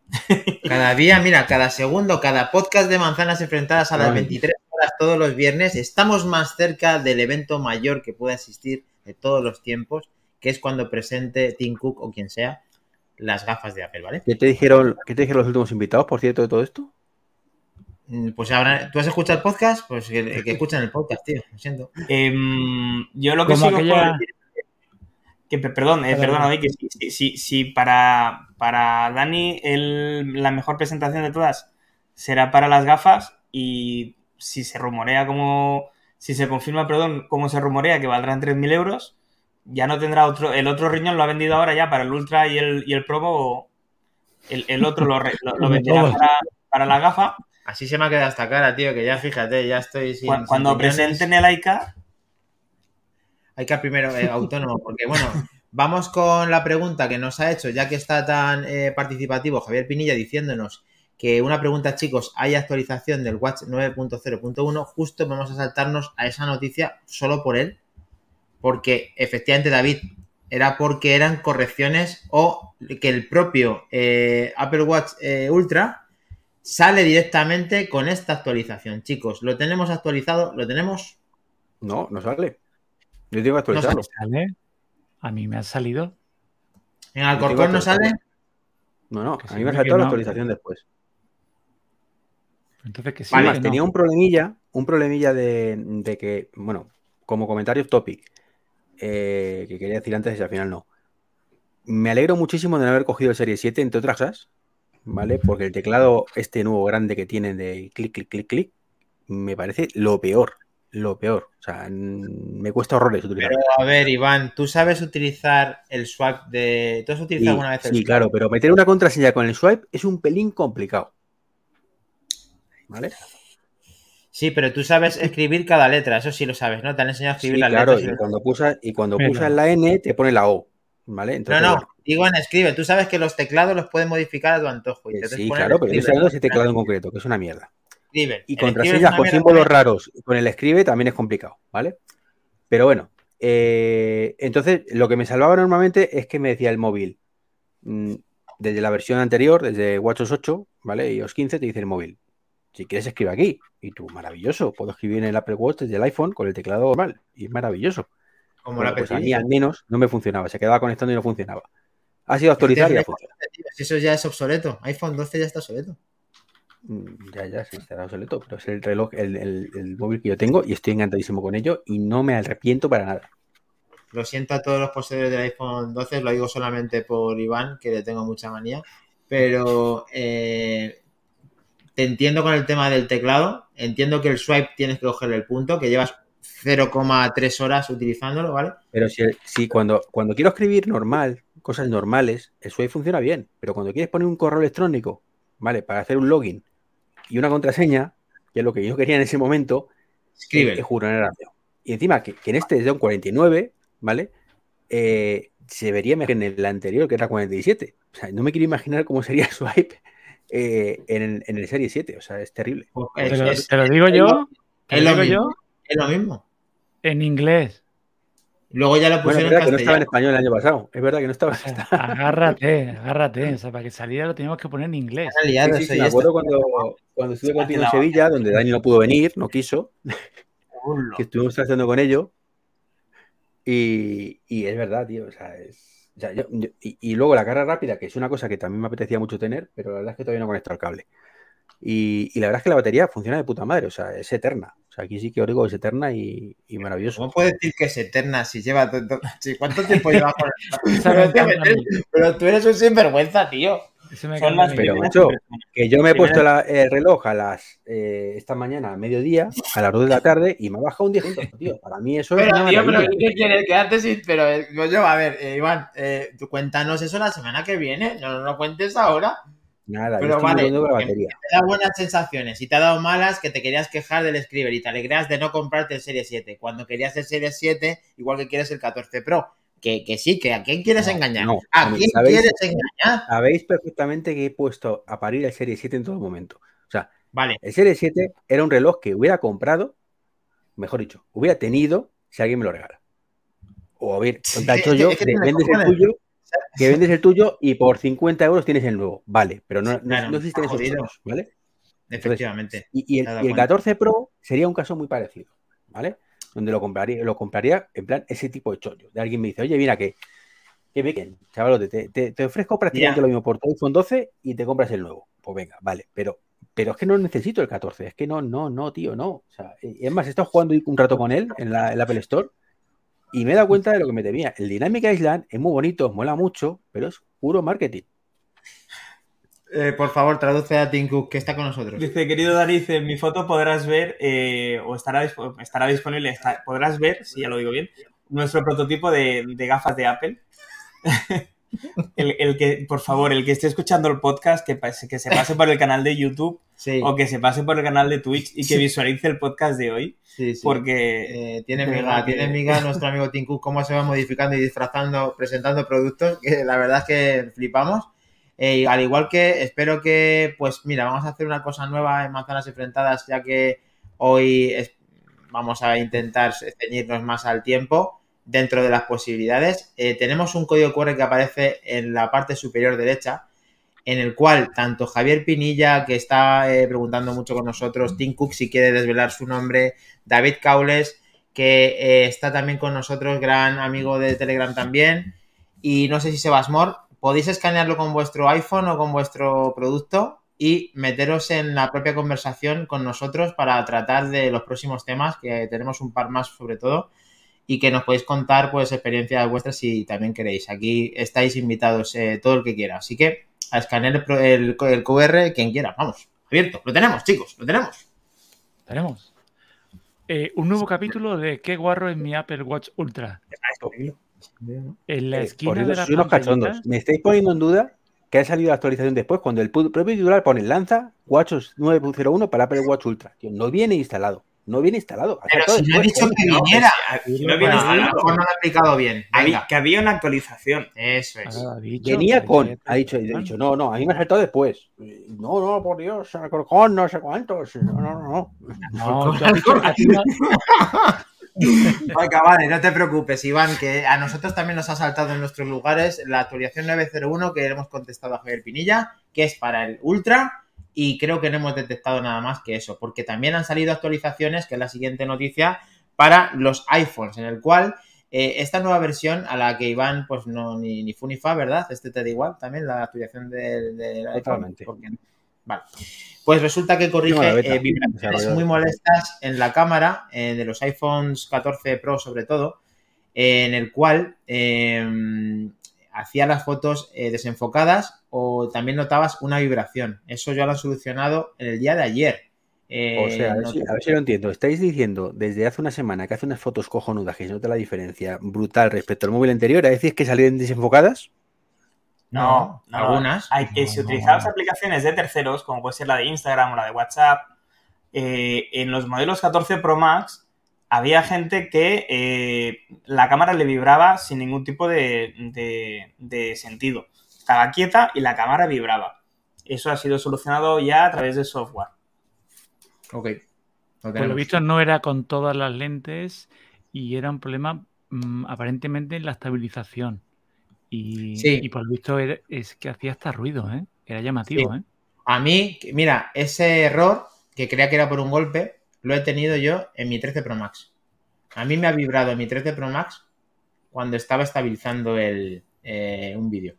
Cada día, mira, cada segundo, cada podcast de manzanas enfrentadas a las Ay. 23 horas todos los viernes, estamos más cerca del evento mayor que pueda existir de todos los tiempos, que es cuando presente Tim Cook o quien sea las gafas de Apple, ¿vale? ¿Qué te dijeron, qué te dijeron los últimos invitados, por cierto, de todo esto? Mm, Pues ahora, ¿tú has escuchado el podcast? Pues que, que escuchen el podcast, tío, lo siento. Em, yo lo que puedo aquella- decir que, pe- perdón, eh, Perdón. si, si- si- si para, para Dani el- la mejor presentación de todas será para las gafas y si se rumorea como, si se confirma, perdón, como se rumorea que valdrán 3.000 euros, ya no tendrá otro, el otro riñón lo ha vendido ahora ya para el Ultra y el, y el Promo, el, el otro lo, lo- lo venderá para, para la gafa. Así se me ha quedado esta cara, tío, que ya fíjate, ya estoy sin. Cu- sin Cuando presenten el ICA, ir primero eh, autónomo, porque bueno, vamos con la pregunta que nos ha hecho, ya que está tan eh, participativo Javier Pinilla diciéndonos que una pregunta, chicos, hay actualización del Watch 9.0.1, justo vamos a saltarnos a esa noticia solo por él, porque efectivamente David era porque eran correcciones o que el propio eh, Apple Watch eh, Ultra sale directamente con esta actualización. Chicos, lo tenemos actualizado, lo tenemos. No, no sale. Yo tengo que actualizarlo. ¿Sale? A mí me ha salido. En Alcorcón no sale. No, no, a mí me ha saltado la no. actualización después. Entonces que sí. Vale, que no. tenía un problemilla, un problemilla de, de que, bueno, como comentario topic, eh, que quería decir antes y al final no. Me alegro muchísimo de no haber cogido el Serie 7, entre otras cosas, ¿vale? Porque el teclado este nuevo grande que tienen de clic, clic, clic, clic, me parece lo peor, lo peor. O sea, me cuesta horrores utilizarlo. Pero a ver, Iván, ¿tú sabes utilizar el swap de. ¿Tú has utilizado Sí, alguna vez el sí, claro, pero meter una contraseña con el swipe es un pelín complicado. ¿Vale? Sí, pero tú sabes escribir cada letra, eso sí lo sabes, ¿no? Te han enseñado a escribir Sí, las claro, letras. y cuando pulsas, y cuando pulsas la N te pone la O, ¿vale? No, Entonces, no, bueno, Iván, escribe. Tú sabes que los teclados los puedes modificar a tu antojo. y eh, sí, claro, pero yo estoy hablando de ese teclado en concreto, que es una mierda. Escribe. Y contraseñas con símbolos también. raros con el escribe también es complicado, ¿vale? Pero bueno, eh, entonces lo que me salvaba normalmente es que me decía el móvil, mm, desde la versión anterior, desde WatchOS 8, ¿vale? Y OS 15 te dice el móvil, si quieres escribe aquí. Y tú, maravilloso, puedo escribir en el Apple Watch desde el iPhone con el teclado normal. Y es maravilloso. Como Bueno, la pues a mí al menos no me funcionaba, se quedaba conectando y no funcionaba. Ha sido actualizar y ya funciona. Eso ya es obsoleto. iPhone 12 ya está obsoleto. Mm, Ya, ya, sí, estará obsoleto, pero es el reloj, el, el- el móvil que yo tengo y estoy encantadísimo con ello y no me arrepiento para nada. Lo siento a todos los poseedores del iPhone 12, lo digo solamente por Iván, que le tengo mucha manía. Pero eh, te entiendo con el tema del teclado. Entiendo que el swipe tienes que cogerle el punto, que llevas 0,3 horas utilizándolo, ¿vale? Pero si, si cuando, cuando quiero escribir normal, cosas normales, el Swipe funciona bien, pero cuando quieres poner un correo electrónico, ¿vale? Para hacer un login y una contraseña, que es lo que yo quería en ese momento, Escribe. es rápido. Y encima que, que en este es de un 49, ¿vale? Eh, se vería mejor en el anterior, que era 47. O sea, no me quiero imaginar cómo sería el swipe eh, en, el- en el Serie 7. O sea, es terrible. Pues Te es, lo, es- te lo digo yo. Te es lo lo digo mismo. yo es lo mismo. en inglés. Luego ya lo Bueno, es pusieron verdad que en no estaba en español el año pasado. Es verdad que no estaba. O sea, agárrate, agárrate. O sea, para que saliera lo teníamos que poner en inglés. Liado Sí, sí, sí, me esto. acuerdo cuando, cuando estuve contigo en. Sevilla, donde Dani no pudo venir, no quiso, que estuvimos tratando con ello. Y, y es verdad, tío. O sea, es, o sea, yo- yo- y, y luego la carga rápida, que es una cosa que también me apetecía mucho tener, pero la verdad es que todavía no he conectado el cable. Y, y la verdad es que la batería funciona de puta madre, o sea, es eterna. O sea, aquí sí que que es eterna y, y maravilloso. ¿Cómo puedes decir que es eterna si lleva... si ¿Cuánto tiempo llevas con mí. pero tú eres un sinvergüenza, tío. Eso me Son las. Pero, macho. Que yo me he puesto la- el reloj a las eh, esta mañana a mediodía, a las 2 de la tarde, y me ha bajado un 10, tío. Para mí eso es Pero, una tío, pero. ¿qué quieres? Quedarte sin... Pero, eh, yo, a ver, eh, Iván, eh, tú cuéntanos eso la semana que viene. No, no lo cuentes ahora. Nada, Pero vale, la batería. Te da buenas sensaciones y te ha dado malas que te querías quejar del Scriber y te alegras de no comprarte el Serie 7. Cuando querías el Serie 7, igual que quieres el 14 Pro. Que, que sí, que a quién quieres No, engañar. no, ¿A quién ¿sabéis? quieres engañar? Sabéis perfectamente que he puesto a parir el Serie 7 en todo momento. O sea, Vale, el Serie 7 era un reloj que hubiera comprado, mejor dicho, hubiera tenido si alguien me lo regala. O a ver, Sí, es que- yo, es que vendes el tuyo, que vendes el tuyo y por 50 euros tienes el nuevo. Vale, pero no, Sí, no- claro, no existen esos ¿vale? efectivamente. Y, y el, y el cuenta. 14 Pro sería un caso muy parecido, ¿vale? Donde lo compraría, lo compraría en plan ese tipo de chollo. De alguien me dice, oye, mira que, que bien, chavalote, te, te- te ofrezco prácticamente lo mismo por tu iPhone 12 y te compras el nuevo. Pues venga, vale, pero, pero es que no necesito el 14, es que no, no, no, tío, no. O sea, y es más, he estado jugando un rato con él en la, en la Apple Store y me he dado cuenta de lo que me temía. El Dynamic Island es muy bonito, mola mucho, pero es puro marketing. Eh, por favor, traduce a Tim Cook, que está con nosotros. Dice, querido Dariz, en mi foto podrás ver, eh, o estará, estará disponible, está- podrás ver, si ya lo digo bien, nuestro prototipo de, de gafas de Apple. el, el que, por favor, el que esté escuchando el podcast, que, pase- que se pase por el canal de YouTube Sí, o que se pase por el canal de Twitch y que visualice el podcast de hoy, sí, porque Eh, tiene miga, tiene miga nuestro amigo Tim Cook, cómo se va modificando y disfrazando, presentando productos, que la verdad es que flipamos. Eh, al igual que espero que, pues mira, vamos a hacer una cosa nueva en Manzanas Enfrentadas, ya que hoy vamos a intentar ceñirnos más al tiempo dentro de las posibilidades. Eh, tenemos un código QR que aparece en la parte superior derecha, en el cual tanto Javier Pinilla, que está eh, preguntando mucho con nosotros, Tim Cook, si quiere desvelar su nombre, David Caules, que está también con nosotros, gran amigo de Telegram también, y no sé si Sebasmor, podéis escanearlo con vuestro iPhone o con vuestro producto y meteros en la propia conversación con nosotros para tratar de los próximos temas, que tenemos un par más sobre todo, y que nos podéis contar pues experiencias vuestras si también queréis. Aquí estáis invitados eh, todo el que quiera. Así que a escanear el, pro- el, el QR quien quiera. Vamos, abierto. Lo tenemos, chicos, lo tenemos. Tenemos eh, un nuevo capítulo de Qué guarro es mi Apple Watch Ultra. En la Eh, esquina por eso de las soy unos cachondos. Me estáis poniendo en duda que ha salido la actualización después, cuando el propio titular pone lanza WatchOS 9.01 para Apple Watch Ultra. Tío, no viene instalado. No viene instalado. Pero si no he después, dicho que viniera. no viene Bueno, a lo instalado. mejor no lo he explicado bien. Venga, que había una actualización. eso es. Ah, dicho, Venía con. Ha dicho, ha dicho, no, no, a mí me ha saltado después. No, no, por Dios, con no sé cuántos. No, no, no. No, no- Venga, vale, no te preocupes, Iván, que a nosotros también nos ha saltado en nuestros lugares la actualización 901 que hemos contestado a Javier Pinilla, que es para el Ultra, y creo que no hemos detectado nada más que eso, porque también han salido actualizaciones, que es la siguiente noticia, para los iPhones, en el cual eh, esta nueva versión a la que Iván, pues no, ni, ni fu ni fa, ¿verdad? Este te da igual también, la actualización del, del iPhone. Totalmente. porque- Vale. Pues resulta que corrige eh, vibraciones muy molestas en la cámara, eh, de los iPhones 14 Pro sobre todo, eh, en el cual eh, hacía las fotos eh, desenfocadas o también notabas una vibración. Eso ya lo han solucionado en el día de ayer. O sea, a ver, no si, te- a ver si lo entiendo. Estáis diciendo desde hace una semana que hace unas fotos cojonudas que se nota la diferencia brutal respecto al móvil anterior. ¿A decir que salían desenfocadas? No, no, algunas. Hay que, si No, no, utilizabas no. aplicaciones de terceros, como puede ser la de Instagram o la de WhatsApp, eh, en los modelos 14 Pro Max había gente que eh, la cámara le vibraba sin ningún tipo de, de- de sentido. Estaba quieta y la cámara vibraba. Eso ha sido solucionado ya a través de software. Ok. Lo Por lo visto no era con todas las lentes y era un problema mm, aparentemente en la estabilización. Y, Sí. y por lo visto era- es que hacía hasta ruido, ¿eh? Era llamativo, ¿eh? A mí, mira, ese error que creía que era por un golpe, lo he tenido yo en mi 13 Pro Max. A mí me ha vibrado en mi 13 Pro Max cuando estaba estabilizando el, eh, un vídeo.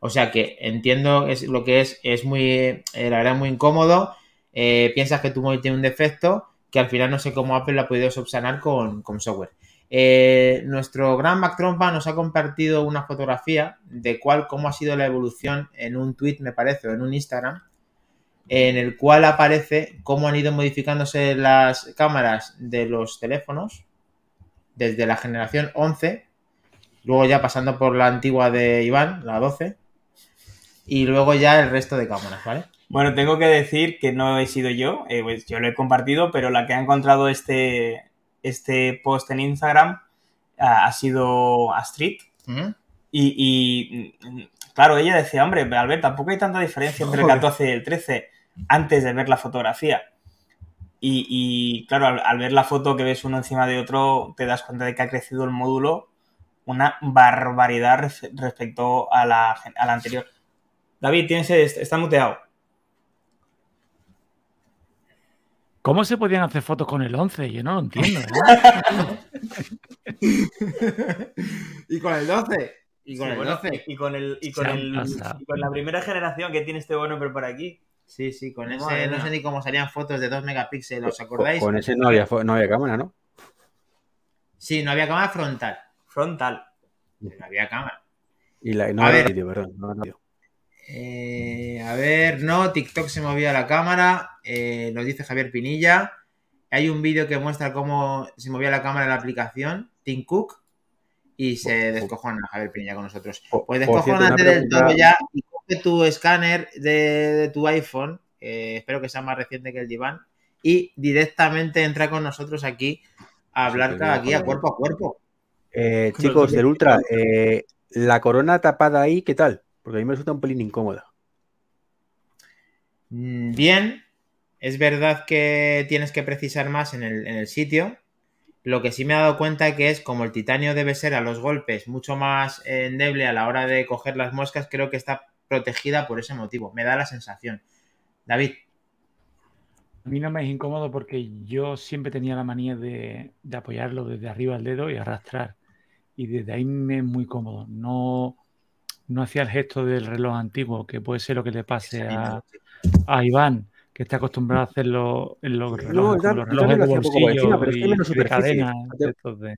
O sea que entiendo es, lo que es, es muy, eh, la verdad, muy incómodo. Eh, piensas que tu móvil tiene un defecto, que al final no sé cómo Apple lo ha podido subsanar con, con software. Eh, nuestro gran Mac Trompa nos ha compartido una fotografía de cuál, cómo ha sido la evolución en un tweet, me parece, o en un Instagram, en el cual aparece cómo han ido modificándose las cámaras de los teléfonos desde la generación 11, luego ya pasando por la antigua de Iván, la 12, y luego ya el resto de cámaras, ¿vale? Bueno, tengo que decir que no he sido yo, eh, pues yo lo he compartido, pero la que ha encontrado este, este post en Instagram ah, ha sido Astrid. Ujú. Y, y, mm, claro, ella decía, hombre, Albert, tampoco hay tanta diferencia entre el Joder. 14 y el 13 antes de ver la fotografía. Y, y, claro, al, al ver la foto que ves uno encima de otro, te das cuenta de que ha crecido el módulo una barbaridad res- respecto a la, gen- a la anterior. David, tienes, está muteado. ¿Cómo se podían hacer fotos con el 11? Yo no lo entiendo. ¿eh? y con el 12. Y con Sí, el bueno, 12. y con el y con, el- y con la primera generación que tiene este bueno pero por aquí. Sí, sí, con ese, Madre no sé ni cómo salían fotos de 2 megapíxeles, ¿os acordáis? Con ese no había, no había cámara, ¿no? Sí, no había cámara frontal. Frontal. No había cámara. Y la, no A había ver. vídeo, perdón. no había vídeo. Eh, a ver, no, TikTok se movía la cámara, eh, nos dice Javier Pinilla. Hay un vídeo que muestra cómo se movía la cámara en la aplicación, Tim Cook, y se descojona Javier Pinilla con nosotros. Por- Pues descojonate del todo ya y coge tu escáner de, de tu iPhone, eh, espero que sea más reciente que el diván, y directamente entra con nosotros aquí a hablar Sí, aquí a cuerpo a cuerpo. Eh, chicos del Ultra, eh, la corona tapada ahí, ¿qué tal? Porque a mí me resulta un pelín incómoda. Mm, Bien, es verdad que tienes que precisar más en el, en el sitio. Lo que sí me he dado cuenta que es como el titanio debe ser a los golpes mucho más eh, endeble a la hora de coger las moscas, creo que está protegida por ese motivo. Me da la sensación. David, A mí no me es incómodo porque yo siempre tenía la manía de, de apoyarlo desde arriba al dedo y arrastrar. Y desde ahí me es muy cómodo. No, no hacía el gesto del reloj antiguo, que puede ser lo que le pase a, a Iván, que está acostumbrado a hacerlo en los relojes, ya- como los relojes de lo bolsillo encima, pero es que menos de cadena.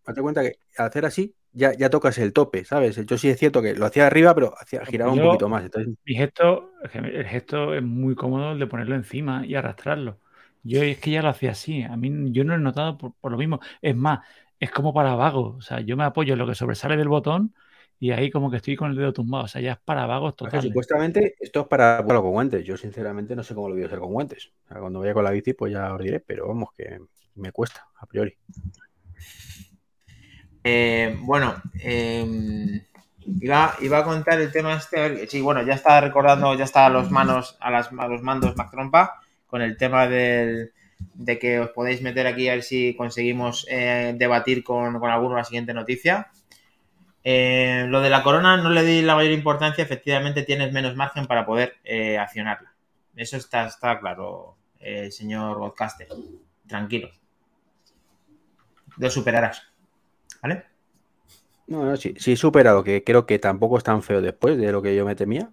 Date cuenta que al hacer así ya, ya tocas el tope, ¿sabes? Yo sí es cierto que lo hacía arriba, pero hacía, giraba un poquito más. Entonces, Mi gesto, el gesto es muy cómodo el de ponerlo encima y arrastrarlo. Yo es que ya lo hacía así. A mí yo no he notado por, por lo mismo. Es más, es como para vago. O sea, yo me apoyo en lo que sobresale del botón y ahí como que estoy con el dedo tumbado. O sea, ya es para vagos totales. supuestamente esto es para jugarlo con guantes. Yo sinceramente no sé cómo lo voy a hacer con guantes. O sea, cuando vaya con la bici, pues ya os diré, pero vamos, que me cuesta, a priori. eh, bueno, eh, iba, iba a contar el tema este. sí, bueno, ya está recordando, ya está a los manos, a, las, a los mandos Mac Trompa con el tema del, de que os podéis meter aquí a ver si conseguimos eh, debatir con, con alguno la siguiente noticia. Eh, lo de la corona no le di la mayor importancia, efectivamente tienes menos margen para poder eh, accionarla. Eso está, está claro, eh, señor podcaster. Tranquilo. Lo superarás. ¿Vale? No, no, sí, sí supera lo que creo que tampoco es tan feo después de lo que yo me temía.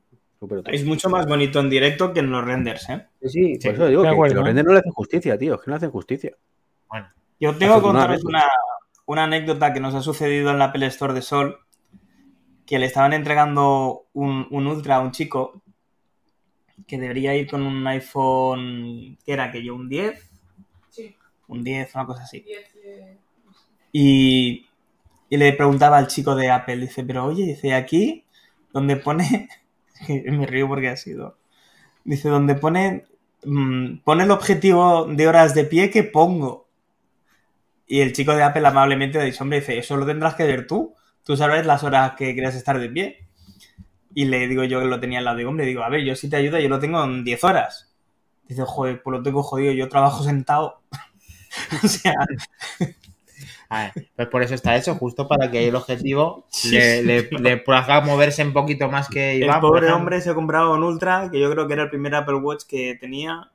Es mucho más bonito en directo que en los renders, ¿eh? Sí, sí, Sí, por eso digo que, acuerdo. que los renders no le hacen justicia, tío. Es que no le hacen justicia. Bueno, Yo tengo que contaros una, una anécdota que nos ha sucedido en la Apple Store de Sol, que le estaban entregando un, un Ultra a un chico que debería ir con un iPhone, ¿qué era aquello? ¿Un 10? Sí, Un 10, una cosa así. 10 de... Y, y le preguntaba al chico de Apple, dice, pero oye, dice, aquí, donde pone, me río porque ha sido, dice, donde pone, mm, pone el objetivo de horas de pie que pongo. Y el chico de Apple amablemente le dice, hombre, dice, eso lo tendrás que ver tú, tú sabes las horas que quieres estar de pie. Y le digo yo que lo tenía al lado, digo, hombre, digo, a ver, yo si te ayudo, yo lo tengo en 10 horas. Dice, joder, pues lo tengo jodido, yo trabajo sentado. o sea, A ver, pues por eso está hecho, justo para que el objetivo Sí, le, sí. le, le haga moverse un poquito más que Iván. el pobre hombre se ha comprado un Ultra, que yo creo que era el primer Apple Watch que tenía.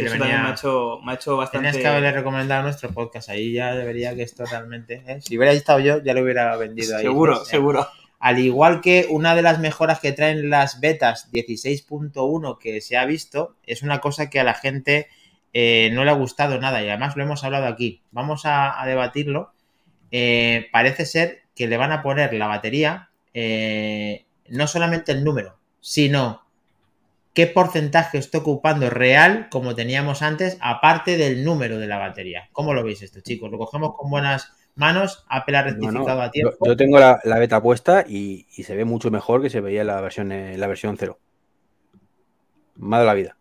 Eso también me ha hecho, me ha hecho bastante. Tenías que haberle recomendado nuestro podcast. Ahí ya debería que esto realmente. ¿eh? Si hubiera estado yo, ya lo hubiera vendido ahí. Seguro, seguro. Al igual que una de las mejoras que traen las betas 16.1 que se ha visto, es una cosa que a la gente eh, no le ha gustado nada y además lo hemos hablado aquí. Vamos a, a debatirlo. Eh, parece ser que le van a poner la batería, eh, no solamente el número, sino qué porcentaje está ocupando real, como teníamos antes, aparte del número de la batería. ¿Cómo lo veis esto, chicos? ¿Lo cogemos con buenas manos? Apple ha rectificado no, a tiempo. Yo, yo tengo la, la beta puesta y, y se ve mucho mejor que se veía en la versión, en la versión 0. Más de la vida.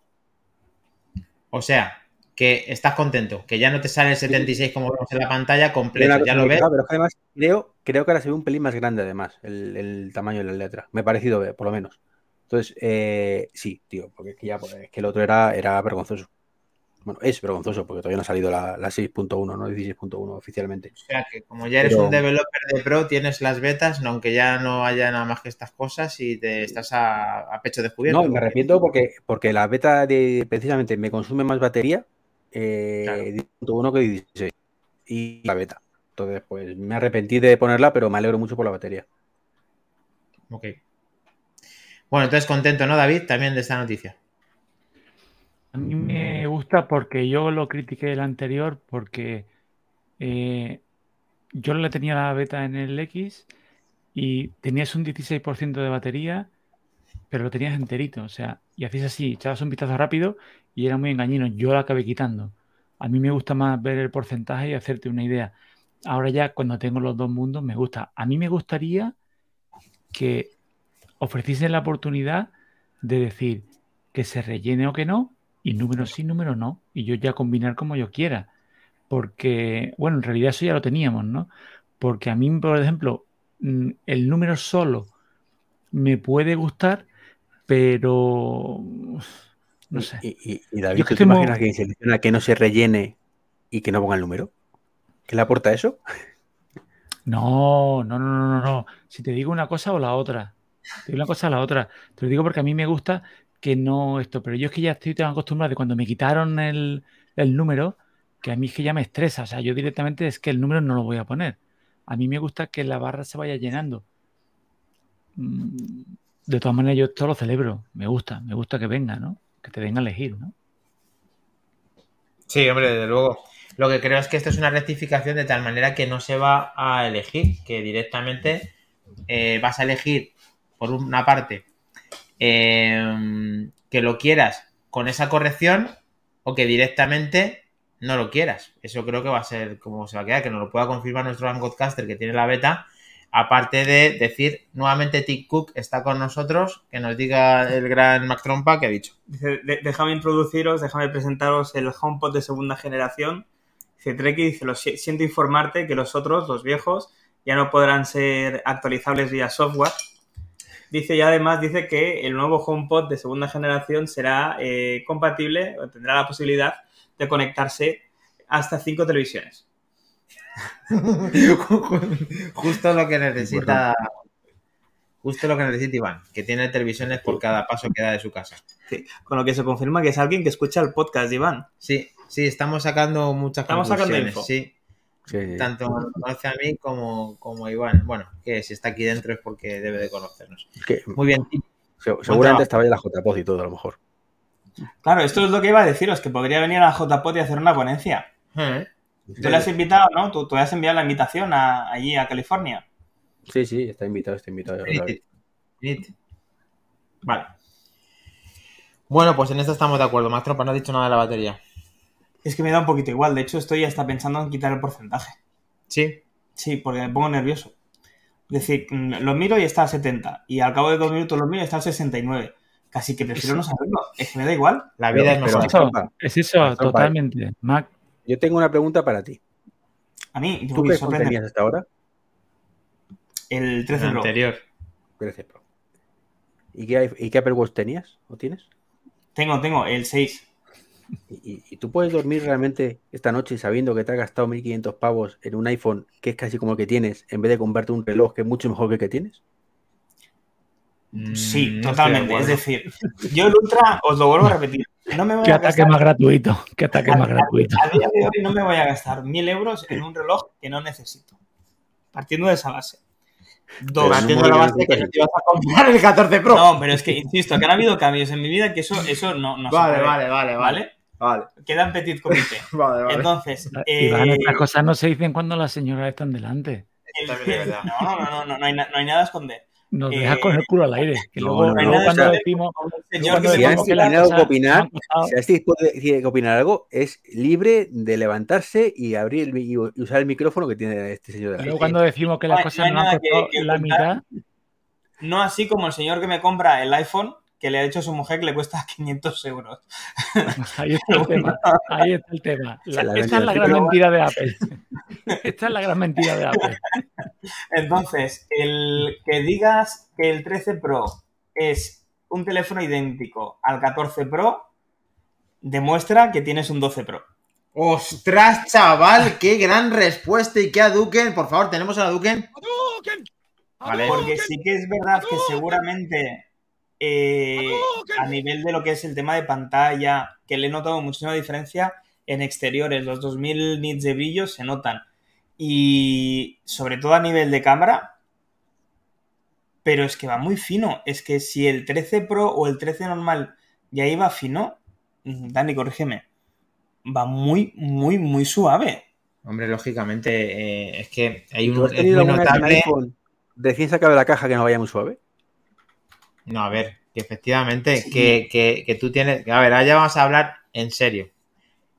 O sea, que estás contento, que ya no te sale el 76 como vemos en la pantalla completo, ya lo ves. pero es que además creo, creo que ahora se ve un pelín más grande además, el, el tamaño de las letras. Me ha parecido ver, por lo menos. Entonces, eh, sí, tío, porque es que ya pues, es que el otro era, era vergonzoso. Bueno, es vergonzoso porque todavía no ha salido la, la 6.1, ¿no? 16.1 oficialmente. O sea, que como ya eres Pero- un developer de pro, tienes las betas, no, aunque ya no haya nada más que estas cosas y te estás a, a pecho descubierto. No, me arrepiento porque, porque la beta de precisamente me consume más batería eh, Claro. 10.1 que 16 y la beta. Entonces, pues me arrepentí de ponerla, pero me alegro mucho por la batería. Ok. Bueno, entonces contento, ¿no, David? También de esta noticia. A mí me gusta porque yo lo critiqué el anterior porque eh, yo le tenía la beta en el X y tenías un 16% de batería, pero lo tenías enterito, o sea, y hacías así, echabas un vistazo rápido y era muy engañino. Yo lo acabé quitando. A mí me gusta más ver el porcentaje y hacerte una idea. Ahora ya cuando tengo los dos mundos me gusta. A mí me gustaría que ofreciesen la oportunidad de decir que se rellene o que no, y número sí, número no, y yo ya combinar como yo quiera. Porque, bueno, en realidad eso ya lo teníamos, ¿no? Porque a mí, por ejemplo, mm, el número solo me puede gustar, pero no sé. Y, y- y David, Yo ¿tú te imaginas que selecciona que no se rellene y que no ponga el número? ¿Qué le aporta eso? No, no, no, no, no, no. Si te digo una cosa o la otra. Te digo una cosa o la otra. Te lo digo porque a mí me gusta que no esto, pero yo es que ya estoy tan acostumbrado de cuando me quitaron el, el número, que a mí es que ya me estresa. O sea, yo directamente es que el número no lo voy a poner. A mí me gusta que la barra se vaya llenando. Mm, De todas maneras, yo esto lo celebro. Me gusta, me gusta que venga, ¿no? Que te venga a elegir, ¿no? Sí, hombre, desde luego. Lo que creo es que esto es una rectificación de tal manera que no se va a elegir, que directamente eh, vas a elegir, por una parte, eh, que lo quieras con esa corrección o que directamente no lo quieras. Eso creo que va a ser como se va a quedar, que nos lo pueda confirmar nuestro gran podcaster que tiene la beta. Aparte de decir, nuevamente Tim Cook está con nosotros, que nos diga el gran Mac Trompa que ha dicho. Dice, "De- déjame introduciros, déjame presentaros el HomePod de segunda generación. Dice Treki, dice, lo si- siento informarte que los otros, los viejos, ya no podrán ser actualizables vía software. Dice y además dice que el nuevo HomePod de segunda generación será eh, compatible o tendrá la posibilidad de conectarse hasta cinco televisiones. Justo lo que necesita. Justo lo que necesita Iván, que tiene televisiones por cada paso que da de su casa. Sí, con lo que se confirma que es alguien que escucha el podcast de Iván. Sí, sí, estamos sacando muchas Estamos sacando info. Sí, Sí, sí. tanto conoce a mí como, como a Iván. Bueno, que si está aquí dentro es porque debe de conocernos. Muy bien, se- seguramente estaba ya la JPOD y todo, a lo mejor. Claro, esto es lo que iba a deciros, que podría venir a la JPOT y hacer una ponencia. Eh, Tú le has invitado, ¿no? Tú, tú le has enviado la invitación a- allí a California. Sí, sí, está invitado, está invitado. Vale. Bueno, pues en esto estamos de acuerdo. Trompa no ha dicho nada de la batería. Es que me da un poquito igual. De hecho, estoy hasta pensando en quitar el porcentaje. Sí. Sí, porque me pongo nervioso. Es decir, mm, lo miro y está a 70. Y al cabo de dos minutos lo miro y está a 69. Casi que prefiero no saberlo. Es que me da igual. La Pero- vida es Trompa. es eso, totalmente. Mac, Yo tengo una pregunta para ti. A mí, ¿Tú qué tenías hasta ahora? El 13 El Pro. anterior. 13 Pro. ¿Y qué, ¿Y qué Apple Watch tenías o tienes? Tengo, tengo, el 6. ¿Y, tú puedes dormir realmente esta noche sabiendo que te has gastado 1.500 pavos en un iPhone que es casi como el que tienes, en vez de comprarte un reloj que es mucho mejor que el que tienes? Mm, Sí, no de totalmente. Es decir, yo el Ultra, os lo vuelvo a repetir. No me voy qué a ataque gastar más gratuito. Qué ataque más gratuito. A día de hoy no me voy a gastar mil euros en un reloj que no necesito. Partiendo de esa base. Dos. Partiendo de la base que no te ibas a comprar el 14 Pro. No, pero es que, insisto, que han habido cambios en mi vida que eso, eso no, no se puede. vale, vale, vale, ¿Vale? Vale. Queda en petit comité. Vale, vale. Entonces, Iván, eh, estas cosas no se dicen cuando las señoras están delante. el- no, no, no, no, no hay, na- no hay nada a esconder. Nos Eh, dejas con el culo al aire. Que no, luego, no, luego no, cuando o sea, decimos. Un luego señor cuando que Si has que terminado de opinar, Si Asti puede quiere opinar algo, es libre de levantarse y abrir el y usar el micrófono que tiene este señor de luego cuando decimos que las cosas no han que- costado que la mitad. No así como el señor que me compra el iPhone, que le ha dicho a su mujer que le cuesta 500 euros. Ahí está el tema. Ahí está el tema. La- Se la esta es la gran mentira de Apple. Esta es la gran mentira de Apple. Entonces, el que digas que el 13 Pro es un teléfono idéntico al 14 Pro, demuestra que tienes un 12 Pro. ¡Ostras, chaval! ¡Qué gran respuesta! ¿Y qué a Duken? Por favor, ¿tenemos a la Duken? Vale. Porque sí que es verdad que seguramente eh, a nivel de lo que es el tema de pantalla, que le he notado muchísima diferencia en exteriores, los 2000 nits de brillo se notan. Y sobre todo a nivel de cámara, pero es que va muy fino. Es que si el 13 Pro o el 13 normal ya iba fino, mm, Dani, corrígeme, va muy, muy, muy suave. Hombre, lógicamente, eh, es que hay ¿Tú un. Es muy notable. de la caja que no vaya muy suave? No, a ver, que efectivamente, que, que- que tú tienes. A ver, ahora ya vamos a hablar en serio.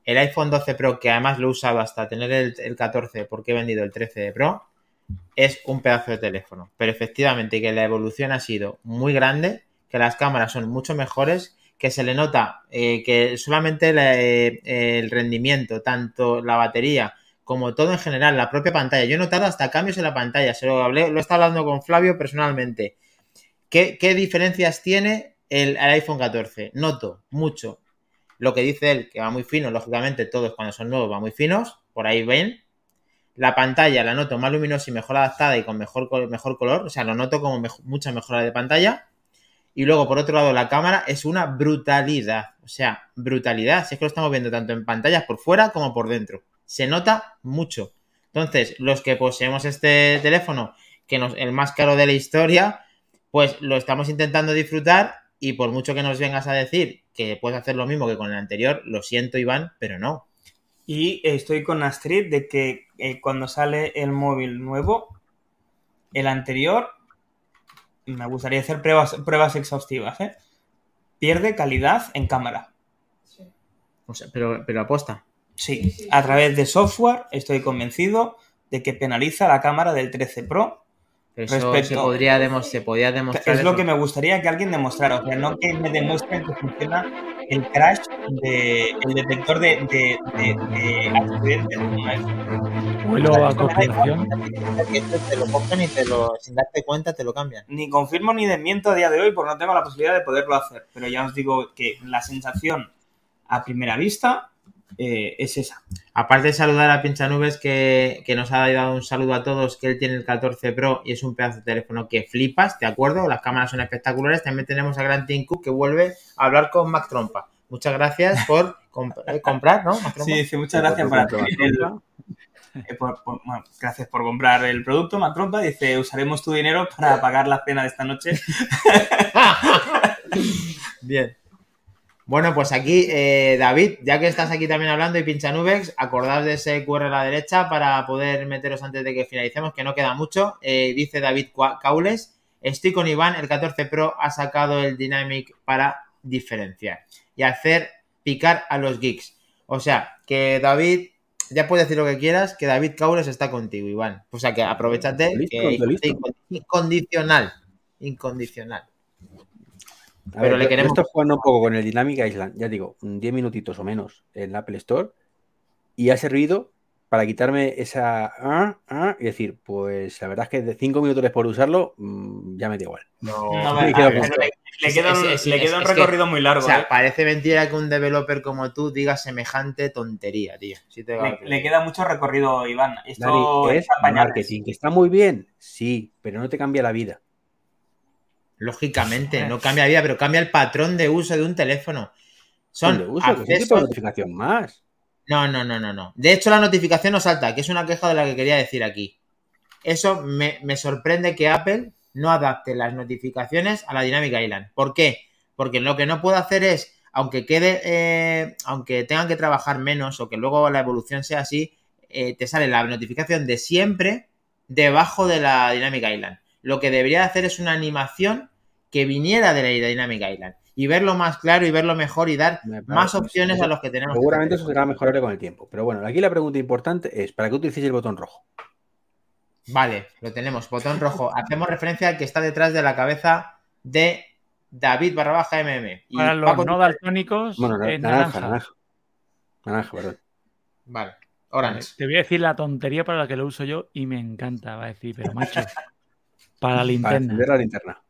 El iPhone 12 Pro, que además lo he usado hasta tener el, el 14 porque he vendido el 13 Pro, es un pedazo de teléfono. Pero efectivamente que la evolución ha sido muy grande, que las cámaras son mucho mejores, que se le nota eh, que solamente la- eh, el rendimiento, tanto la batería como todo en general, la propia pantalla. Yo he notado hasta cambios en la pantalla, se lo hablé, lo he estado hablando con Flavio personalmente. ¿Qué, diferencias tiene el, iPhone 14? Noto mucho lo que dice él, que va muy fino, lógicamente todos cuando son nuevos van muy finos, por ahí ven. La pantalla la noto más luminosa y mejor adaptada y con mejor, mejor color, o sea, lo noto como mejo- mucha mejora de pantalla. Y luego, por otro lado, la cámara es una brutalidad, o sea, brutalidad. Si es que lo estamos viendo tanto en pantallas por fuera como por dentro. Se nota mucho. Entonces, los que poseemos este teléfono, que nos, el más caro de la historia, pues lo estamos intentando disfrutar y por mucho que nos vengas a decir que puedes hacer lo mismo que con el anterior, lo siento Iván, pero no. Y estoy con Astrid de que eh, cuando sale el móvil nuevo, el anterior, me gustaría hacer pruebas, pruebas exhaustivas, ¿eh? Pierde calidad en cámara. O sea, pero, pero aposta. Sí, a través de software estoy convencido de que penaliza la cámara del 13 Pro. Eso Respecto- se podría, demo- se podía demostrar. Es lo eso. que me gustaría que alguien demostrara, o sea, no que me demuestren que funciona el crash de el detector de, de, de, de accidentes. Vuelo a te- te lo cogen y te lo, sin darte cuenta te lo cambian. Ni confirmo ni desmiento a día de hoy porque no tengo la posibilidad de poderlo hacer. Pero ya os digo que la sensación a primera vista eh, es esa. Aparte de saludar a Pinchanubes que, que nos ha dado un saludo a todos, que él tiene el 14 Pro y es un pedazo de teléfono que flipas, ¿de acuerdo? Las cámaras son espectaculares. También tenemos a Gran Tim Cook que vuelve a hablar con Mac Trompa. Muchas gracias por comp- eh, comprar, ¿no? Sí, dice muchas gracias por, eh, por- por- bueno, gracias por comprar el producto, Matrompa. Dice, usaremos tu dinero para pagar la cena de esta noche. Bien. Bueno, pues aquí, eh, David, ya que estás aquí también hablando y pincha Nubex, acordaos de ese QR a la derecha para poder meteros antes de que finalicemos, que no queda mucho. Eh, dice David Caules, estoy con Iván, el 14 Pro ha sacado el Dynamic para diferenciar y hacer picar a los geeks. O sea, que David, ya puedes decir lo que quieras, que David Caules está contigo, Iván. O sea, que aprovechate. Listo, que- listo. Incondicional. Incondicional. A Pero ver, le queremos- Yo estoy jugando un poco con el Dynamic Island, ya digo, 10 minutitos o menos en la Apple Store. Y ha servido para quitarme esa. ah, ah, y decir, pues la verdad es que de 5 minutos por usarlo, mm, ya me da igual. No, No, me a quedo ver, con- le, le queda un, Es- es- le es- queda un que- recorrido muy largo. O sea, ¿eh? parece mentira que un developer como tú diga semejante tontería, tío. Te le, le queda mucho recorrido, Iván. Esto Dani, es marketing, que está muy bien, sí, pero no te cambia la vida. Lógicamente, no cambia la vida, pero cambia el patrón de uso de un teléfono. Son ¿Dónde uso? Accesos- notificación más. No, no, no, no, no. De hecho, la notificación no salta, que es una queja de la que quería decir aquí. Eso me, me sorprende que Apple no adapte las notificaciones a la Dynamic Island. ¿Por qué? Porque lo que no puedo hacer es aunque quede, eh, aunque tengan que trabajar menos o que luego la evolución sea así, eh, te sale la notificación de siempre debajo de la Dynamic Island. Lo que debería hacer es una animación que viniera de la Dynamic Island y verlo más claro y verlo mejor y dar más opciones a los que tenemos. que Seguramente hacer. eso será mejorable con el tiempo. Pero bueno, aquí la pregunta importante es: ¿para qué utilicéis el botón rojo? Vale, lo tenemos, botón rojo. Hacemos referencia al que está detrás de la cabeza de David barra baja MM. Y Para los Paco- no daltónicos, Bueno, naranja, naranja. naranja. Naranja, perdón. Vale, Orange. Te voy a decir la tontería para la que lo uso yo y me encanta, va a decir, pero macho, para la Para linterna. encender la linterna.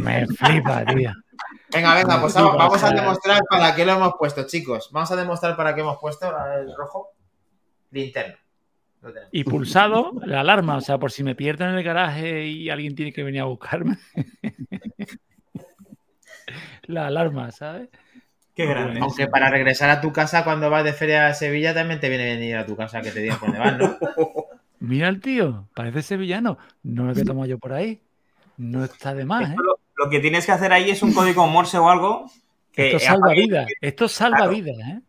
Me flipa, tío. Venga, venga, pues vamos, vamos a demostrar para qué lo hemos puesto, chicos. Vamos a demostrar para qué hemos puesto el rojo. Linterna. Y pulsado, la alarma, o sea, por si me pierdo en el garaje y alguien tiene que venir a buscarme. la alarma, ¿sabes? Qué grande. Aunque para regresar a tu casa cuando vas de feria a Sevilla también te viene venir a tu casa que te digan por dónde vas, ¿no? Mira el tío, parece sevillano. No lo que tomo yo por ahí. No está de más, ¿eh? Lo, lo que tienes que hacer ahí es un código Morse o algo que Esto salva apague- vidas. Esto salva Claro. vidas, ¿eh?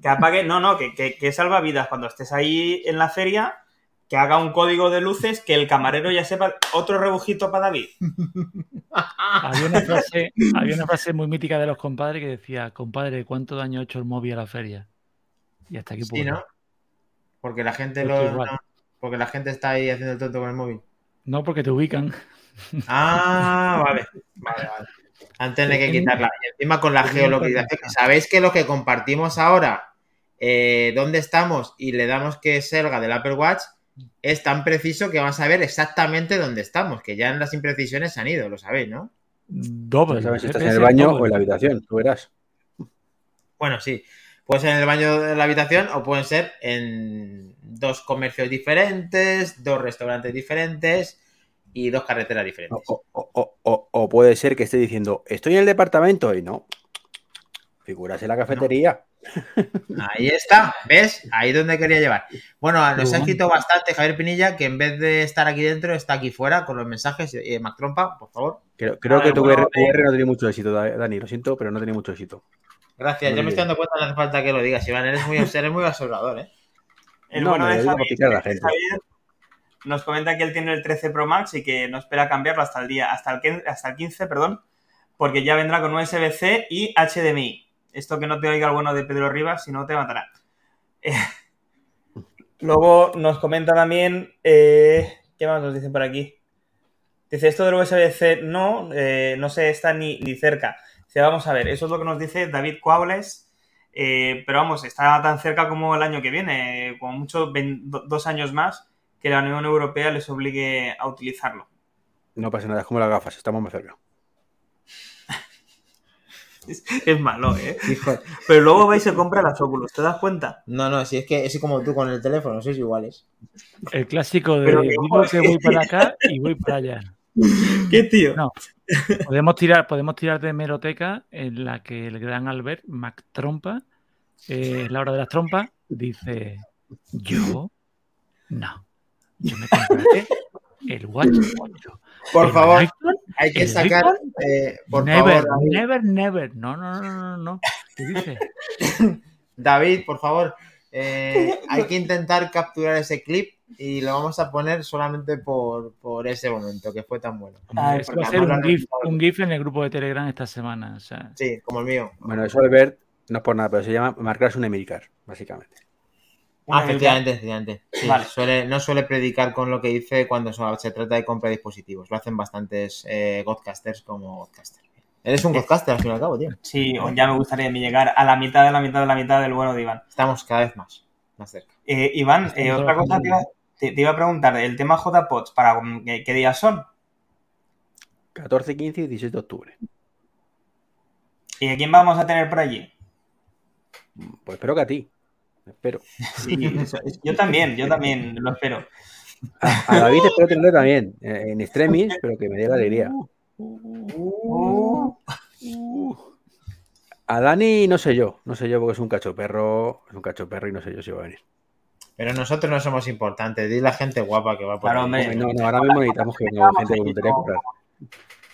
Que apague, no, no, que, que, que salva vidas cuando estés ahí en la feria, que haga un código de luces, que el camarero ya sepa otro rebujito para David. Había una, frase, había una frase muy mítica de los compadres que decía, compadre, ¿cuánto daño ha hecho el móvil a la feria? Y hasta aquí Sí, puedo. ¿no? Porque la gente Esto lo, igual. no, porque la gente está ahí haciendo el tonto con el móvil. No, porque te ubican. Ah, vale. Vale, vale. Antes de que quitarla. Y encima con la geolocalización. ¿Sabéis que lo que compartimos ahora, eh, dónde estamos y le damos que selga del Apple Watch, es tan preciso que vamos a ver exactamente dónde estamos? Que ya en las imprecisiones se han ido, lo sabéis, ¿no? Doble. No sabes si estás en el baño doble. o en la habitación, tú verás. Bueno, sí. Puede ser en el baño de la habitación o pueden ser en dos comercios diferentes, dos restaurantes diferentes y dos carreteras diferentes. o- o- o- o- o puede ser que esté diciendo, estoy en el departamento y no. Figuras en la cafetería. Ahí está, ¿ves? Ahí donde quería llevar. Bueno, nos ha escrito bastante Javier Pinilla que en vez de estar aquí dentro, está aquí fuera con los mensajes. Eh, Mac Trompa, por favor. Creo, que tu VR, VR no tiene mucho éxito, Da- Dani. Lo siento, pero no tiene mucho éxito. Gracias, Muy ya me estoy dando cuenta, no hace falta que lo digas, Iván. Eres muy, eres muy observador, ¿eh? El No, bueno de Javier, nos comenta que él tiene el 13 Pro Max y que no espera cambiarlo hasta el día, hasta el, 15, hasta el 15, perdón, porque ya vendrá con USB-C y HDMI. Esto que no te oiga el bueno de Pedro Rivas, si no te matará. Eh, luego nos comenta también, eh, ¿qué más nos dicen por aquí? Dice, esto del USB-C no, eh, no se está ni, ni cerca. Vamos a ver, eso es lo que nos dice David Cuables, eh, pero vamos, está tan cerca como el año que viene, como mucho dos años más, que la Unión Europea les obligue a utilizarlo. No pasa nada, es como las gafas, estamos más cerca. Es, es malo, ¿eh? Hijo. Pero luego vais y se compra las Oculus, ¿te das cuenta? No, no, si es que es como tú con el teléfono, sois iguales. El clásico de Pero que, digo que voy para acá y voy para allá. ¿Qué tío? No. Podemos tirar, podemos tirar de meroteca en la que el gran Albert Mac Trompa, eh, la hora de las trompas, dice: Yo no. Yo me compraré el Watch 8. Por El favor, iPhone, hay que sacar, eh, por never, favor, never, never. No, no, no, no, no. ¿Qué? David, por favor, eh, hay que intentar capturar ese clip y lo vamos a poner solamente por, por ese momento que fue tan bueno. Eso porque va a ser un GIF, necesitado. un GIF en el grupo de Telegram esta semana. O sea, Sí, como el mío. Bueno, eso Albert no es por nada, pero se llama marcarse un Emilcar, básicamente. Ah, efectivamente, efectivamente. Sí, Vale. suele- no suele predicar con lo que dice cuando so- se trata de compra de dispositivos. Lo hacen bastantes eh, godcasters como godcaster. Eres un godcaster al fin y al cabo, tío. Sí, o ya me gustaría a mí llegar a la mitad de la mitad de la mitad del bueno de Iván. Estamos cada vez más, más cerca. Eh, Iván, eh, otra cosa te iba, trabajando. te- te iba a preguntar, el tema JPOTS, ¿para mm, qué, qué días son? 14, 15 y 16 de octubre. ¿Y a quién vamos a tener por allí? Pues espero que a ti. Espero. Sí, eso- yo también, yo también lo espero. A, a David espero tenerlo también, eh, en extremis, pero que me dé la alegría. Uh, A Dani no sé yo, no sé yo porque es un cacho perro, es un cacho perro y no sé yo si va a venir. Pero nosotros no somos importantes. Di la gente guapa que va por Claro, ahí. No, no, ahora mismo necesitamos que venga gente voluntaria a comprar.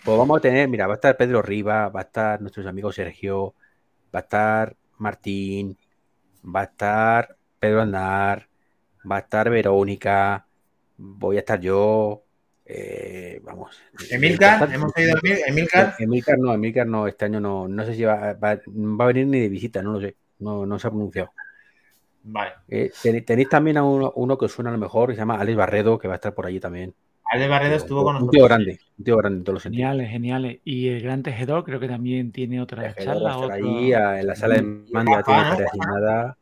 Pues vamos a tener, mira, va a estar Pedro Riva, va a estar nuestros amigos Sergio, Va a estar Martín, va a estar Pedro Andar, va a estar Verónica, voy a estar yo. Eh, vamos. Emilcar, hemos oído Emil- Emilcar. Emilcar no, Emilcar no, este año no, no sé si va, va- va a venir ni de visita, no lo sé, no, no se ha pronunciado. Vale. Eh, ten- tenéis también a uno, uno que os suena a lo mejor, que se llama Alex Barredo, que va a estar por allí también. Ale Barredo estuvo con un nosotros. tío grande, un tío grande en todos los sentidos. Geniales, geniales. Y el gran tejedor creo que también tiene otra Tejedor va charla. a estar otro- allí en la sala de mando, ya Rafa, tiene.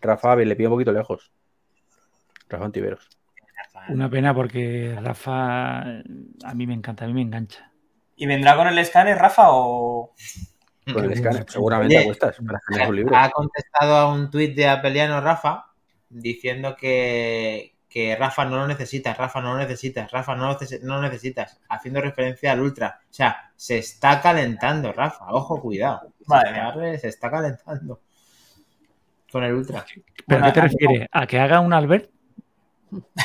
Rafa, a ver, le pido un poquito lejos. Rafa Antiveros. Una pena porque Rafa a mí me encanta, a mí me engancha. ¿Y vendrá con el escáner, Rafa, o...? Con el escáner, seguramente Oye, para. Ha contestado a un tuit de Apeliano Rafa diciendo que, que Rafa no lo necesitas, Rafa no lo necesitas, Rafa no lo, no lo necesitas, haciendo referencia al Ultra. O sea, se está calentando, Rafa. Ojo, cuidado. Se, Vale. está, se está calentando con el Ultra. ¿Pero a qué te refieres? ¿A que haga un Albert?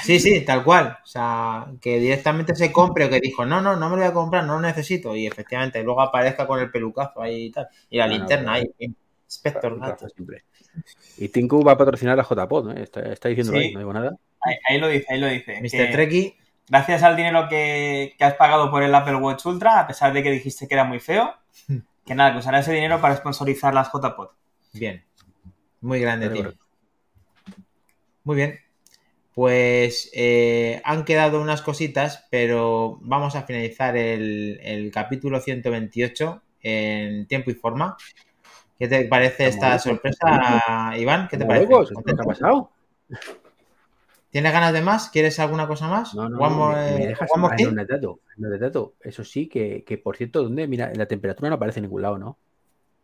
Sí, sí, tal cual. O sea, que directamente se compre o que dijo, no, no, no me lo voy a comprar, no lo necesito. Y efectivamente, luego aparezca con el pelucazo ahí y tal. Y la No, no, linterna ahí. Inspector Gato. siempre. Y Tinku va a patrocinar a JPod, ¿eh? está, está diciéndolo Sí. ahí, no digo nada. Ahí, ahí lo dice, ahí lo dice. Mr. Treki, Gracias al dinero que, que has pagado por el Apple Watch Ultra, a pesar de que dijiste que era muy feo, que nada, que usará ese dinero para sponsorizar las JPod. bien. Muy grande, tío. Muy bien. Pues eh, han quedado unas cositas, pero vamos a finalizar el, el capítulo 128 en tiempo y forma. ¿Qué te parece esta sorpresa, Iván? ¿Qué te Como parece? locos, ¿Qué ha pasado? ¿Tienes ganas de más? ¿Quieres alguna cosa más? No, no, One me, me eh, dejas one de dato. Eso sí, que, que por cierto, ¿dónde? Mira, la temperatura no aparece en ningún lado, ¿no?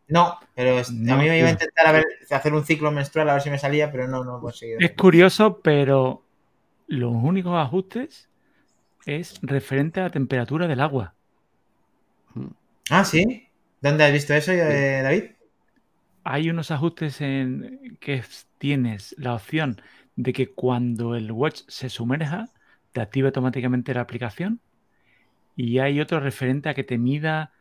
No, pero No, a mí me iba a intentar a ver, hacer un ciclo menstrual a ver si me salía, pero no, no he conseguido. Es curioso, pero los únicos ajustes es referente a la temperatura del agua. Ah, ¿sí? ¿Dónde has visto eso, eh, David? Hay unos ajustes en que es- tienes la opción de que cuando el watch se sumerja, te active automáticamente la aplicación. Y hay otro referente a que te mida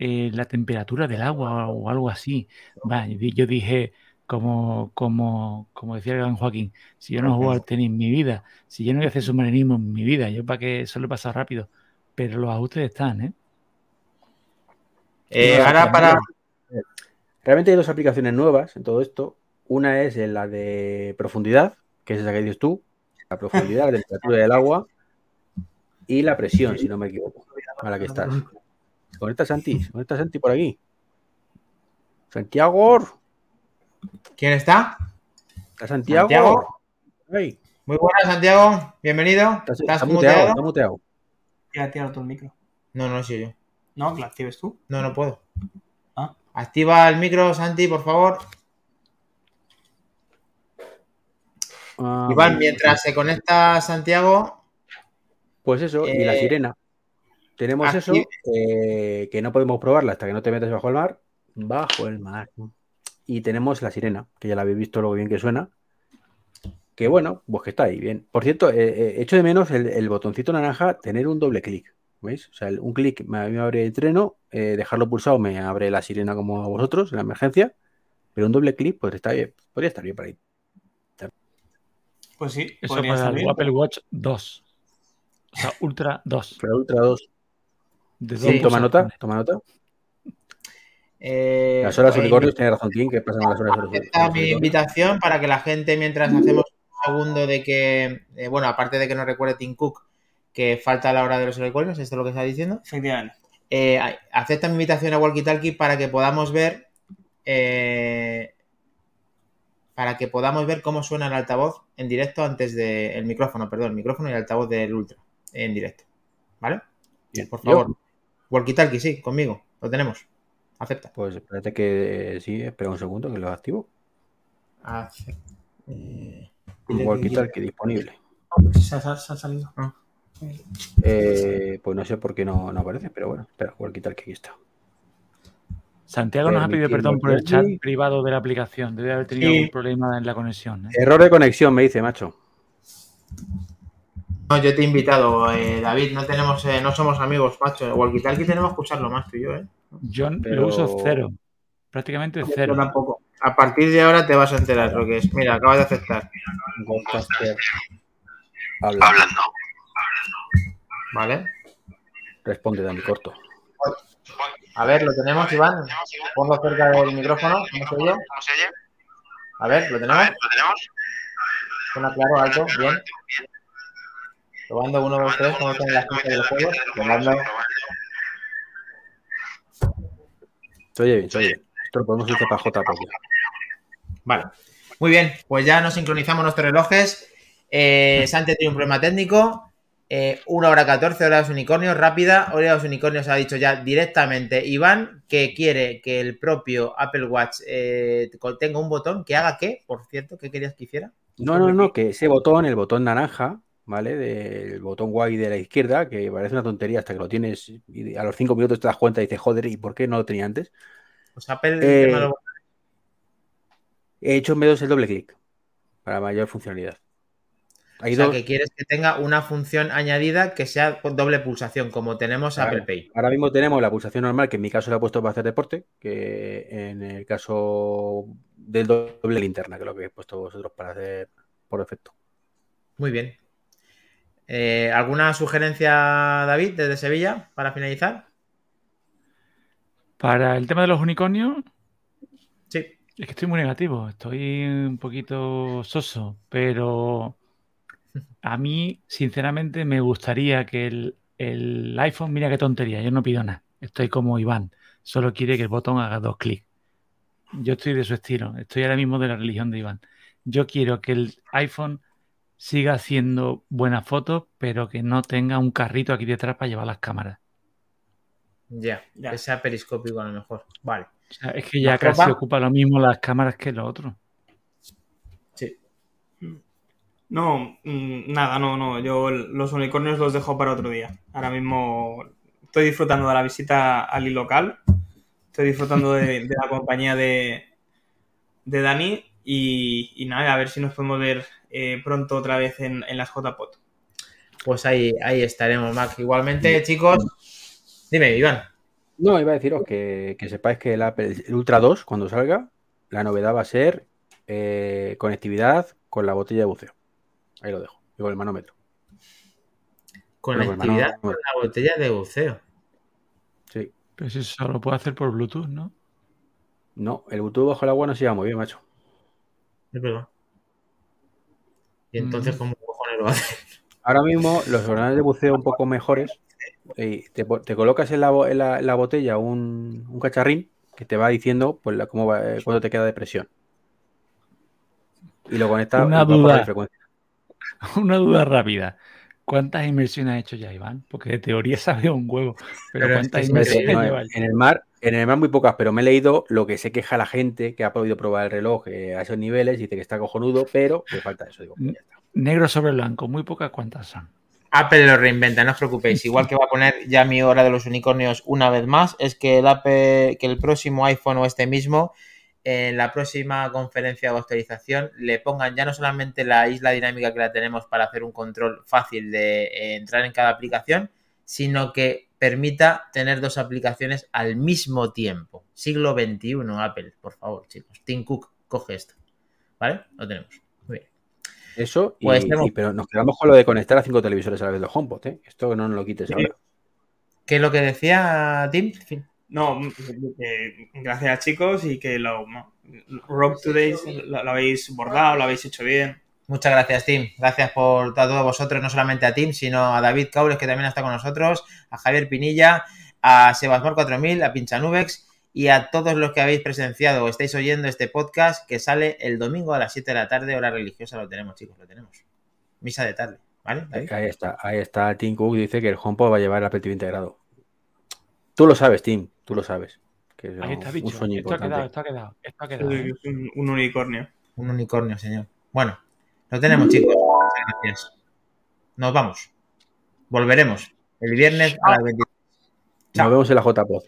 eh, la temperatura del agua o algo así. Va, yo di- yo dije, como, como, como decía el gran Joaquín, si yo no juego al tenis en mi vida, si yo no voy a hacer submarinismo en mi vida, yo para que eso le pasa rápido. Pero los ajustes están, ¿eh? Eh, ahora para... Realmente hay dos aplicaciones nuevas en todo esto. Una es la de profundidad, que es esa que dices tú, la profundidad, la temperatura del agua y la presión, si no me equivoco, a la que estás. Conecta Santi, conecta Santi por aquí. Santiago, ¿Quién está? ¿está Santiago? Santiago. Muy buenas, Santiago. Bienvenido. estás, ¿Estás está muteado, está muteado. Tira, tira tú el micro. No, no soy yo. No, que lo actives tú. No, no puedo. Ah. Activa el micro, Santi, por favor. Ah, Iván, mientras se conecta Santiago, Pues eso, y la Eh, sirena. Tenemos aquí- eso, eh, que no podemos probarla hasta que no te metas bajo el mar. Bajo el mar. Y tenemos la sirena, que ya la habéis visto lo bien que suena. Que bueno, pues que está ahí bien. Por cierto, eh, eh, echo de menos el, el botoncito naranja tener un doble clic. ¿Veis? O sea, el- un clic me, me abre el treno, eh, dejarlo pulsado me abre la sirena como a vosotros en la emergencia. Pero un doble clic, pues está bien, podría estar bien para ahí. Pues sí, Eso podría para estar el bien. Apple Watch 2. O sea, Ultra 2. Pero Ultra 2, De Sí, toma nota, toma nota. eh, Las horas pues, unicornios, tiene razón, Tim, que pasan las horas Esta es mi unicornios. invitación para que la gente, mientras hacemos un segundo de que, eh, bueno, aparte de que nos recuerde Tim Cook que falta la hora de los unicornios, esto es lo que está diciendo, Efectivamente. eh, acepta mi invitación a Walkie Talkie para que podamos ver eh, para que podamos ver cómo suena el altavoz en directo antes del el micrófono, perdón, el micrófono y el altavoz del Ultra en directo. ¿Vale? Bien. Por favor. Talkie, sí, conmigo. Lo tenemos. Acepta. Pues espérate que eh, sí, espera un segundo que lo activo. Ace- eh, Walkie talkie disponible. Se ha, se ha salido. Eh, pues no sé por qué no, no aparece, pero bueno, espera, walkie talkie aquí está. Santiago nos ha pedido perdón por el chat privado de la aplicación. Debe haber tenido Sí. algún problema en la conexión. ¿eh? Error de conexión, me dice, macho. No, yo te he invitado, eh, David. No tenemos, eh, no somos amigos, macho. El Walkie Talkie tenemos que usarlo más tú y yo, ¿eh? Yo Pero- lo uso cero. prácticamente Yo cero. tampoco. A partir de ahora te vas a enterar lo que es. Mira, acabas de aceptar. Goldcaster. Habla. Hablando. ¿Vale? Responde, Dani Corto. A ver, lo tenemos, Iván. Ponlo cerca del micrófono. ¿Cómo se oye? ¿Cómo se oye? A ver, lo tenemos. ¿lo tenemos? Suena claro, alto, bien. Probando 1, 2, 3, ¿cómo están las pistas de los juegos? Probando. Se oye bien, se oye bien. Esto lo podemos hacer para J. Vale. Muy bien, pues ya nos sincronizamos nuestros relojes. Eh, Sánchez tiene un problema técnico. Eh, 1 hora 14, hora de los unicornios, rápida. Hora de los unicornios ha dicho ya directamente Iván que quiere que el propio Apple Watch eh, tenga un botón que haga qué, por cierto, ¿qué querías que hiciera? No, no, no, que ese botón, el botón naranja, ¿vale? Del botón guay de la izquierda, que parece una tontería hasta que lo tienes y a los cinco minutos te das cuenta y dices, joder, ¿y por qué no lo tenía antes? Pues Apple Eh, tema de los- He hecho en medio el doble clic para mayor funcionalidad. Ha o sea, que quieres que tenga una función añadida que sea doble pulsación, como tenemos Claro. Apple Pay. Ahora mismo tenemos la pulsación normal, que en mi caso la he puesto para hacer deporte, que en el caso del doble linterna, que es lo que he puesto vosotros para hacer por defecto. Muy bien. Eh, ¿Alguna sugerencia, David, desde Sevilla, para finalizar? Para el tema de los unicornios, Sí. es que estoy muy negativo, estoy un poquito soso, pero a mí, sinceramente, me gustaría que el, el iPhone, mira qué tontería, yo no pido nada, estoy como Iván, solo quiere que el botón haga dos clics. Yo estoy de su estilo, estoy ahora mismo de la religión de Iván. Yo quiero que el iPhone siga haciendo buenas fotos, pero que no tenga un carrito aquí detrás para llevar las cámaras. Ya, Ya. que sea periscópico a lo mejor. Vale. O sea, es que ya ¿La casi ocupa lo mismo las cámaras que lo otro. Sí. No, mm, nada, no, no. Yo los unicornios los dejo para otro día. Ahora mismo estoy disfrutando de la visita al local. Estoy disfrutando de, de la compañía de, de Dani. Y, y nada, a ver si nos podemos ver eh, pronto otra vez en, en las JPOT. Pues ahí, ahí estaremos, Mac. Igualmente, chicos. Dime, Iván. No, iba a deciros que, que sepáis que el Apple el Ultra 2, cuando salga, la novedad va a ser eh, conectividad con la botella de buceo. Ahí lo dejo, y con el manómetro. Conectividad con pues, la botella de buceo. Sí. Pero si eso lo puede hacer por Bluetooth, ¿no? No, el Bluetooth bajo el agua no se lleva muy bien, macho. Es verdad. Y entonces. ¿cómo cojones lo hace? Ahora mismo, los ordenadores de buceo un poco mejores, eh, te, te colocas en la, en la- en la botella un, un cacharrín que te va diciendo pues, la- cómo va, eh, cuánto te queda de presión. Y lo conectas Una duda. radiofrecuencia. Una duda rápida. ¿Cuántas inmersiones ha hecho ya, Iván? Porque de teoría sabe un huevo. Pero, Pero es ¿cuántas inmersiones No, en el mar, en el mar muy pocas, pero me he leído lo que se queja la gente que ha podido probar el reloj eh, a esos niveles, dice que está cojonudo, pero le falta eso. Digo, ya está. Negro sobre blanco, muy pocas cuántas son. Apple lo reinventa, no os preocupéis. Igual que va a poner ya mi hora de los unicornios una vez más, es que el, Apple, que el próximo iPhone o este mismo, en la próxima conferencia o actualización, le pongan ya no solamente la isla dinámica que la tenemos para hacer un control fácil de eh, entrar en cada aplicación, sino que permita tener dos aplicaciones al mismo tiempo. Siglo XXI, Apple, por favor, chicos. Tim Cook, coge esto. ¿Vale? Lo tenemos. Muy bien. Eso, y, Pues tenemos- y- pero nos quedamos con lo de conectar a cinco televisores a la vez los HomePod, ¿eh? Esto no nos lo quites Sí. ahora. ¿Qué es lo que decía Tim? Fin. No, que gracias chicos y que lo Rock Today lo, lo habéis bordado, lo habéis hecho bien. Muchas gracias, Tim. Gracias por a todos vosotros, no solamente a Tim, sino a David Caules, que también está con nosotros, a Javier Pinilla, a Sebasmor 4000, a Pinchanubex y a todos los que habéis presenciado o estáis oyendo este podcast que sale el domingo a las 7 de la tarde, hora religiosa. Lo tenemos, chicos, lo tenemos. Misa de tarde, ¿vale? David? Ahí está, ahí está. Tim Cook dice que el HomePod va a llevar el Apple TV integrado. Tú lo sabes, Tim, tú lo sabes. Que es Ahí está un dicho. sueño Esto ha quedado, esto ha quedado. Esto ha quedado. ¿eh? Un, un unicornio. Un unicornio, señor. Bueno, lo tenemos, chicos. Muchas gracias. Nos vamos. Volveremos el viernes a las 23. Nos vemos en la JPod.